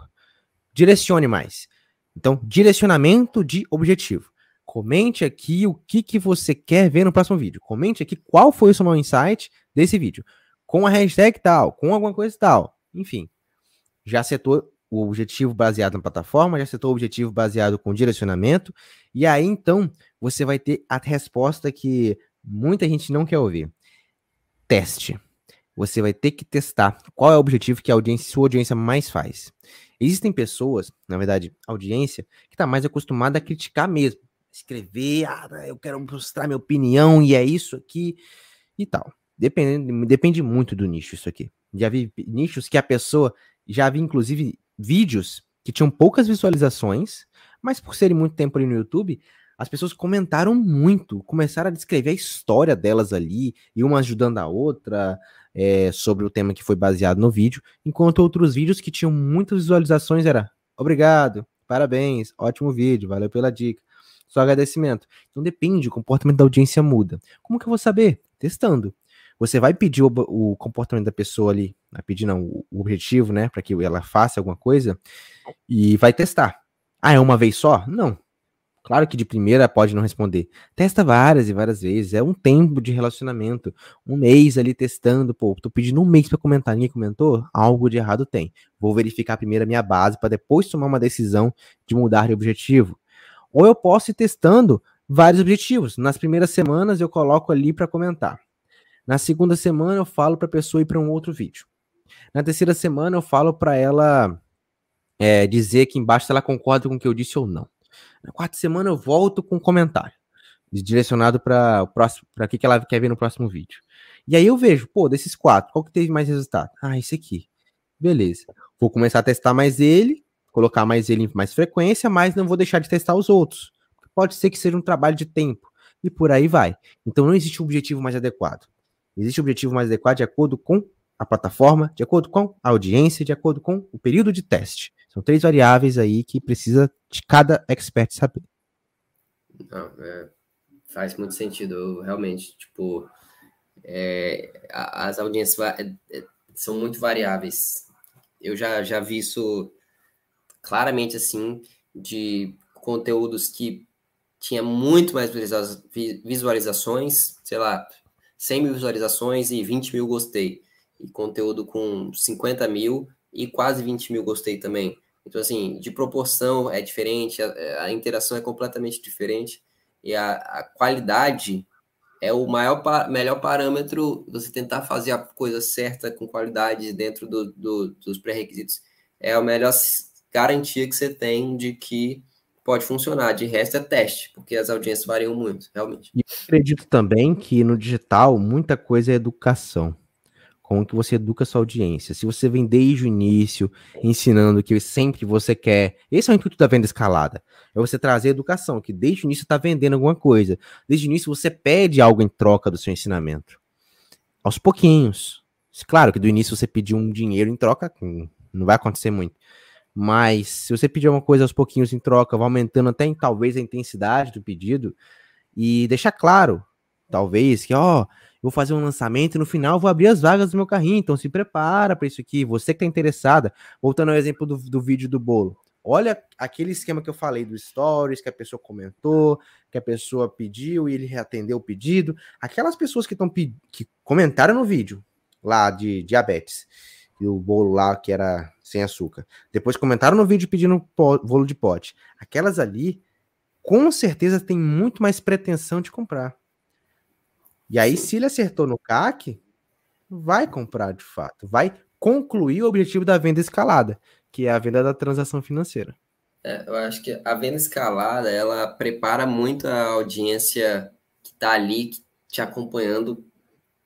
Direcione mais. Então, direcionamento de objetivo. Comente aqui o que, que você quer ver no próximo vídeo. Comente aqui qual foi o seu maior insight desse vídeo. Com a hashtag tal, com alguma coisa tal. Enfim, já setou o objetivo baseado na plataforma, já setou o objetivo baseado com direcionamento, e aí então você vai ter a resposta que muita gente não quer ouvir. Teste. Você vai ter que testar qual é o objetivo que a audiência, sua audiência mais faz. Existem pessoas, na verdade, audiência, que está mais acostumada a criticar mesmo. Escrever, ah, eu quero mostrar minha opinião e é isso aqui e tal. Depende, depende muito do nicho isso aqui. Já vi nichos que a pessoa já vi, inclusive, vídeos que tinham poucas visualizações, mas por serem muito tempo ali no YouTube, as pessoas comentaram muito, começaram a descrever a história delas ali, e uma ajudando a outra é, sobre o tema que foi baseado no vídeo, enquanto outros vídeos que tinham muitas visualizações era obrigado, parabéns, ótimo vídeo, valeu pela dica, só agradecimento. Então depende, o comportamento da audiência muda. Como que eu vou saber? Testando. Você vai pedir o, o comportamento da pessoa ali, vai pedir não, o, o objetivo, né, para que ela faça alguma coisa e vai testar. Ah, é uma vez só? Não. Claro que de primeira pode não responder. Testa várias e várias vezes. É um tempo de relacionamento. Um mês ali testando. Pô, tô pedindo um mês para comentar. Ninguém comentou? Algo de errado tem. Vou verificar primeiro a minha base para depois tomar uma decisão de mudar de objetivo. Ou eu posso ir testando vários objetivos. Nas primeiras semanas eu coloco ali para comentar. Na segunda semana eu falo para a pessoa ir para um outro vídeo. Na terceira semana eu falo para ela é, dizer aqui embaixo se ela concorda com o que eu disse ou não. Na quarta semana eu volto com um comentário direcionado para o próximo, para o que ela quer ver no próximo vídeo. E aí eu vejo, pô, desses quatro, qual que teve mais resultado? Ah, esse aqui. Beleza. Vou começar a testar mais ele, colocar mais ele em mais frequência, mas não vou deixar de testar os outros. Pode ser que seja um trabalho de tempo. E por aí vai. Então não existe um objetivo mais adequado. Existe um objetivo mais adequado de acordo com a plataforma, de acordo com a audiência, de acordo com o período de teste. São três variáveis aí que precisa de cada expert saber.
Não, é, faz muito sentido, realmente. Tipo, é, as audiências é, é, são muito variáveis. Eu já, já vi isso claramente assim, de conteúdos que tinha muito mais visualizações, sei lá, 100 mil visualizações e 20 mil gostei. E conteúdo com 50 mil e quase 20 mil gostei também. Então, assim, de proporção é diferente, a, a interação é completamente diferente e a, a qualidade é o maior, melhor parâmetro você tentar fazer a coisa certa com qualidade dentro do, do, dos pré-requisitos. É a melhor garantia que você tem de que pode funcionar. De resto é teste, porque as audiências variam muito, realmente.
E acredito também que no digital muita coisa é educação como que você educa sua audiência. Se você vem desde o início ensinando que sempre você quer, esse é o intuito da venda escalada, é você trazer educação, que desde o início está vendendo alguma coisa. Desde o início você pede algo em troca do seu ensinamento. Aos pouquinhos. Claro que do início você pedir um dinheiro em troca, não vai acontecer muito. Mas se você pedir uma coisa aos pouquinhos em troca, vai aumentando até em, talvez a intensidade do pedido e deixar claro, talvez, que ó, vou fazer um lançamento e no final vou abrir as vagas do meu carrinho. Então se prepara para isso aqui. Você que está interessada, voltando ao exemplo do, do vídeo do bolo. Olha aquele esquema que eu falei do stories, que a pessoa comentou, que a pessoa pediu e ele reatendeu o pedido. Aquelas pessoas que estão que comentaram no vídeo lá de diabetes e o bolo lá que era sem açúcar. Depois comentaram no vídeo pedindo bolo de pote. Aquelas ali, com certeza, tem muito mais pretensão de comprar. E aí, se ele acertou no CAC, vai comprar de fato, vai concluir o objetivo da venda escalada, que é a venda da transação financeira.
É, eu acho que a venda escalada, ela prepara muito a audiência que está ali te acompanhando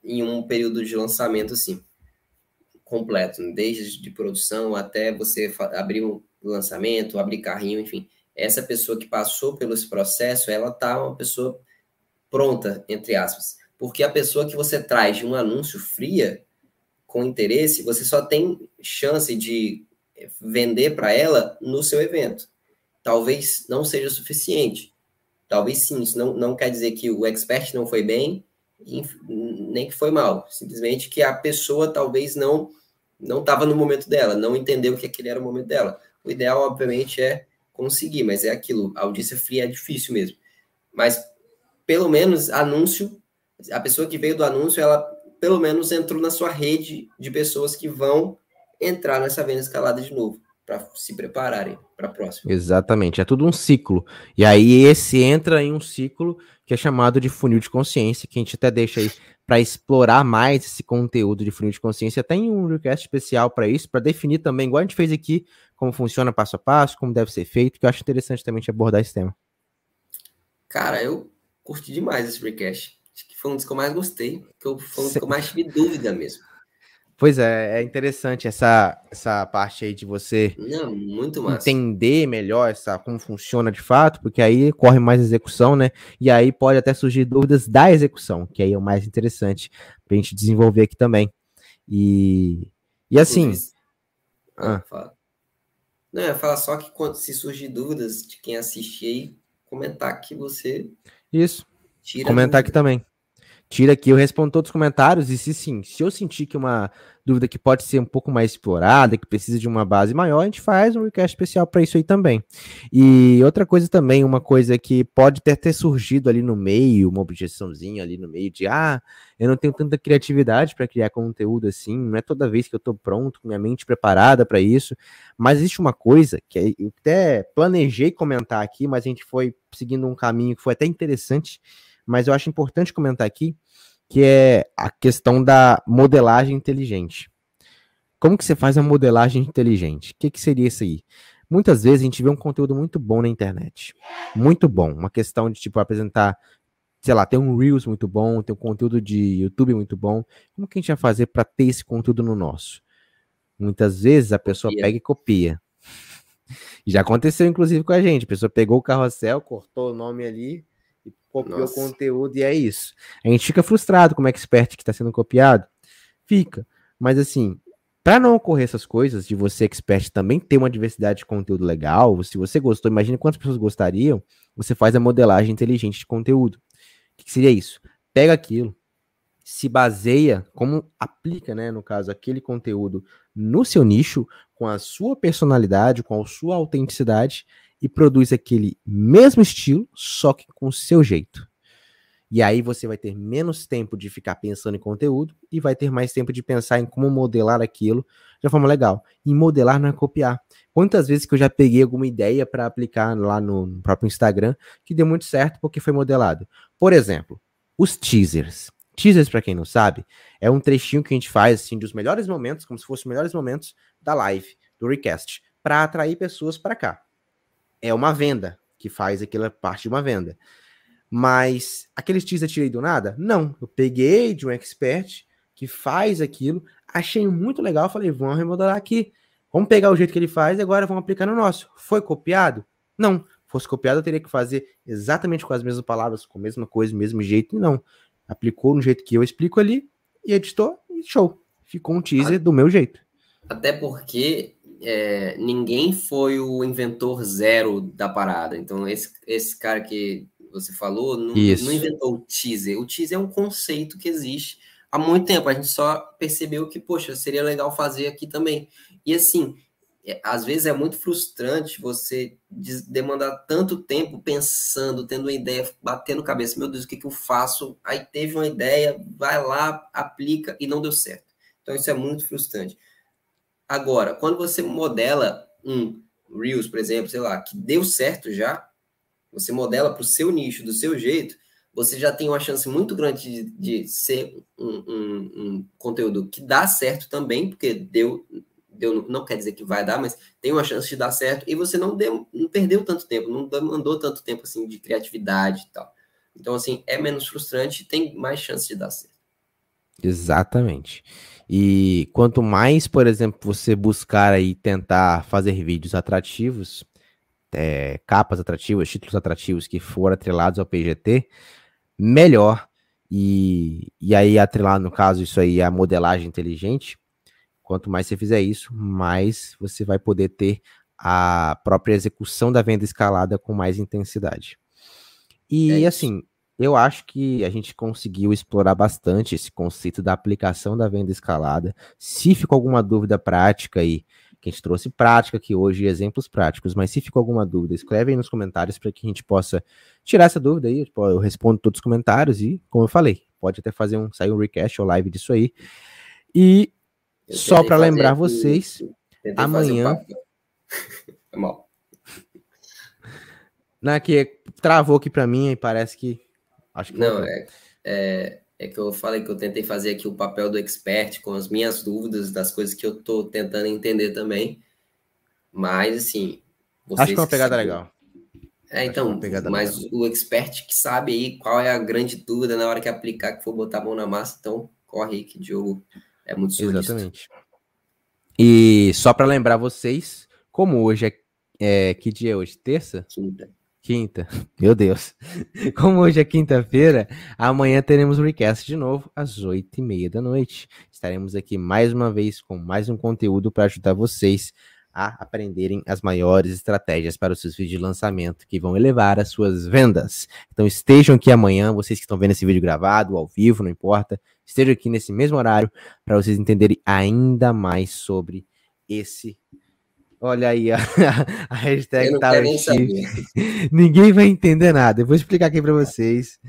em um período de lançamento, assim, completo, desde de produção até você abrir o lançamento, abrir carrinho, enfim. Essa pessoa que passou pelo esse processo, ela tá uma pessoa pronta, entre aspas. Porque a pessoa que você traz de um anúncio fria, com interesse, você só tem chance de vender para ela no seu evento. Talvez não seja suficiente. Talvez sim, isso não, não quer dizer que o expert não foi bem, nem que foi mal. Simplesmente que a pessoa talvez não não estava no momento dela, não entendeu que aquele era o momento dela. O ideal, obviamente, é conseguir, mas é aquilo. A audiência fria é difícil mesmo. Mas, pelo menos, anúncio a pessoa que veio do anúncio, ela pelo menos entrou na sua rede de pessoas que vão entrar nessa venda escalada de novo, para se prepararem para a próxima.
Exatamente, é tudo um ciclo. E aí esse entra em um ciclo que é chamado de funil de consciência, que a gente até deixa aí para explorar mais esse conteúdo de funil de consciência. Tem um request especial para isso, para definir também, igual a gente fez aqui, como funciona passo a passo, como deve ser feito, que eu acho interessante também te abordar esse tema.
Cara, eu curti demais esse request. Acho que foi um dos que eu mais gostei, que eu, foi um dos que eu mais tive dúvida mesmo.
Pois é, é interessante essa, essa parte aí de você
Não,
entender melhor essa, como funciona de fato, porque aí corre mais execução, né? E aí pode até surgir dúvidas da execução, que aí é o mais interessante para a gente desenvolver aqui também. E, e assim.
Ah, ah. Fala. Não, eu ia falar só que quando se surgir dúvidas de quem assistir aí, comentar que você.
Isso. Tira Comentar aqui também. tira aqui, eu respondo todos os comentários e se sim, se eu sentir que uma dúvida que pode ser um pouco mais explorada, que precisa de uma base maior, a gente faz um request especial para isso aí também. E outra coisa também, uma coisa que pode ter, ter surgido ali no meio, uma objeçãozinha ali no meio de, ah, eu não tenho tanta criatividade para criar conteúdo assim, não é toda vez que eu estou pronto, com minha mente preparada para isso, mas existe uma coisa que eu até planejei comentar aqui, mas a gente foi seguindo um caminho que foi até interessante, mas eu acho importante comentar aqui, que é a questão da modelagem inteligente. Como que você faz a modelagem inteligente? O que, que seria isso aí? Muitas vezes a gente vê um conteúdo muito bom na internet. Muito bom. Uma questão de, tipo, apresentar, sei lá, tem um Reels muito bom, tem um conteúdo de YouTube muito bom. Como que a gente vai fazer para ter esse conteúdo no nosso? Muitas vezes a pessoa copia. pega e copia. Já aconteceu, inclusive, com a gente. A pessoa pegou o carrossel, cortou o nome ali, copiou Nossa. o conteúdo e é isso. A gente fica frustrado como expert que está sendo copiado. Fica. Mas assim, para não ocorrer essas coisas, de você, expert, também ter uma diversidade de conteúdo legal, se você gostou, imagine quantas pessoas gostariam, você faz a modelagem inteligente de conteúdo. O que seria isso? Pega aquilo, se baseia, como aplica, né, no caso, aquele conteúdo no seu nicho, com a sua personalidade, com a sua autenticidade, e produz aquele mesmo estilo, só que com o seu jeito. E aí você vai ter menos tempo de ficar pensando em conteúdo e vai ter mais tempo de pensar em como modelar aquilo de uma forma legal. E modelar não é copiar. Quantas vezes que eu já peguei alguma ideia para aplicar lá no próprio Instagram que deu muito certo porque foi modelado. Por exemplo, os teasers. Teasers, para quem não sabe, é um trechinho que a gente faz assim dos melhores momentos, como se fossem os melhores momentos da live, do recast, para atrair pessoas para cá é uma venda, que faz aquela parte de uma venda. Mas aqueles teaser tirei do nada? Não. Eu peguei de um expert que faz aquilo, achei muito legal, falei, vamos remodelar aqui. Vamos pegar o jeito que ele faz e agora vamos aplicar no nosso. Foi copiado? Não. Fosse copiado, eu teria que fazer exatamente com as mesmas palavras, com a mesma coisa, o mesmo jeito, e não. Aplicou no jeito que eu explico ali, e editou, e show. Ficou um teaser do meu jeito.
Até porque é, ninguém foi o inventor zero da parada. Então, esse, esse cara que você falou não, não, inventou o teaser. O teaser é um conceito que existe há muito tempo. A gente só percebeu que, poxa, seria legal fazer aqui também. E assim, é, às vezes é muito frustrante você demandar tanto tempo pensando, tendo uma ideia, batendo cabeça, meu Deus, o que, que eu faço? Aí teve uma ideia, vai lá, aplica e não deu certo. Então isso é muito frustrante. Agora, quando você modela um Reels, por exemplo, sei lá, que deu certo já, você modela para o seu nicho, do seu jeito, você já tem uma chance muito grande de, de ser um, um, um, conteúdo que dá certo também, porque deu, deu, não quer dizer que vai dar, mas tem uma chance de dar certo, e você não, deu, não perdeu tanto tempo, não demandou tanto tempo assim de criatividade e tal. Então, assim, é menos frustrante e tem mais chance de dar certo.
Exatamente. E quanto mais, por exemplo, você buscar aí tentar fazer vídeos atrativos, é, capas atrativas, títulos atrativos que foram atrelados ao PGT, melhor. E, e aí, atrelado, no caso, isso aí é a modelagem inteligente. Quanto mais você fizer isso, mais você vai poder ter a própria execução da venda escalada com mais intensidade. E é assim, eu acho que a gente conseguiu explorar bastante esse conceito da aplicação da venda escalada. Se ficou alguma dúvida prática aí, que a gente trouxe prática aqui hoje, exemplos práticos, mas se ficou alguma dúvida, escreve aí nos comentários para que a gente possa tirar essa dúvida aí. Tipo, eu respondo todos os comentários e, como eu falei, pode até fazer um sair um recast ou live disso aí. E só para lembrar vocês, amanhã. Um mal. Na que travou aqui para mim e parece que
Acho que não, é, é, é, que eu falei que eu tentei fazer aqui o papel do expert com as minhas dúvidas, das coisas que eu tô tentando entender também. Mas, assim.
Acho que é uma pegada sabem... legal.
É, então, é mas legal. o expert que sabe aí qual é a grande dúvida na hora que aplicar, que for botar a mão na massa, então corre aí que o Diogo é muito solista. Exatamente.
E só para lembrar vocês, como hoje é, é, Que dia é hoje? Terça?
Quinta.
Quinta. Meu Deus. Como hoje é quinta-feira, amanhã teremos o recast de novo às oito e meia da noite. Estaremos aqui mais uma vez com mais um conteúdo para ajudar vocês a aprenderem as maiores estratégias para os seus vídeos de lançamento que vão elevar as suas vendas. Então estejam aqui amanhã, vocês que estão vendo esse vídeo gravado, ao vivo, não importa, estejam aqui nesse mesmo horário para vocês entenderem ainda mais sobre esse. Olha aí a, a hashtag tá Ninguém vai entender nada. Eu vou explicar aqui para vocês.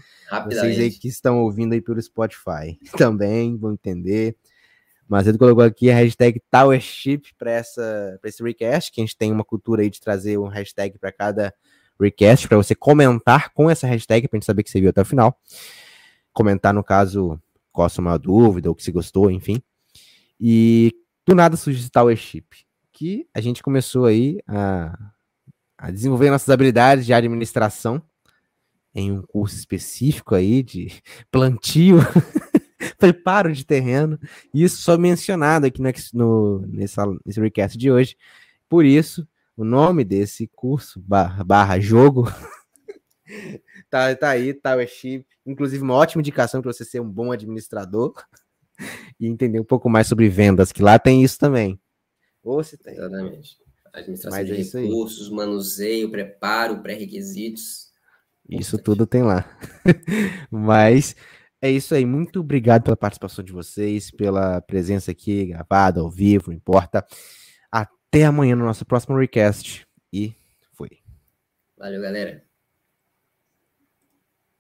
Vocês aí que estão ouvindo aí pelo Spotify também vão entender. Mas ele colocou aqui a hashtag Towership para esse recast, que a gente tem uma cultura aí de trazer um hashtag para cada recast, para você comentar com essa hashtag, para a gente saber que você viu até o final. Comentar, no caso, qual a sua maior dúvida, ou que você gostou, enfim. E do nada surge Towership, que a gente começou aí a, a desenvolver nossas habilidades de administração em um curso específico aí de plantio. preparo de terreno, isso só mencionado aqui no, no, nessa, nesse recast de hoje. Por isso, o nome desse curso, barra, barra jogo, tá, tá aí, Towership. Tá, Inclusive, uma ótima indicação para você ser um bom administrador e entender um pouco mais sobre vendas, que lá tem isso também.
Ou se tem. Exatamente. Administração Mas de é recursos, manuseio, preparo, pré-requisitos.
Isso tudo tem lá. Mas é isso aí. Muito obrigado pela participação de vocês, pela presença aqui, gravada, ao vivo, não importa. Até amanhã no nosso próximo recast. E fui.
Valeu, galera.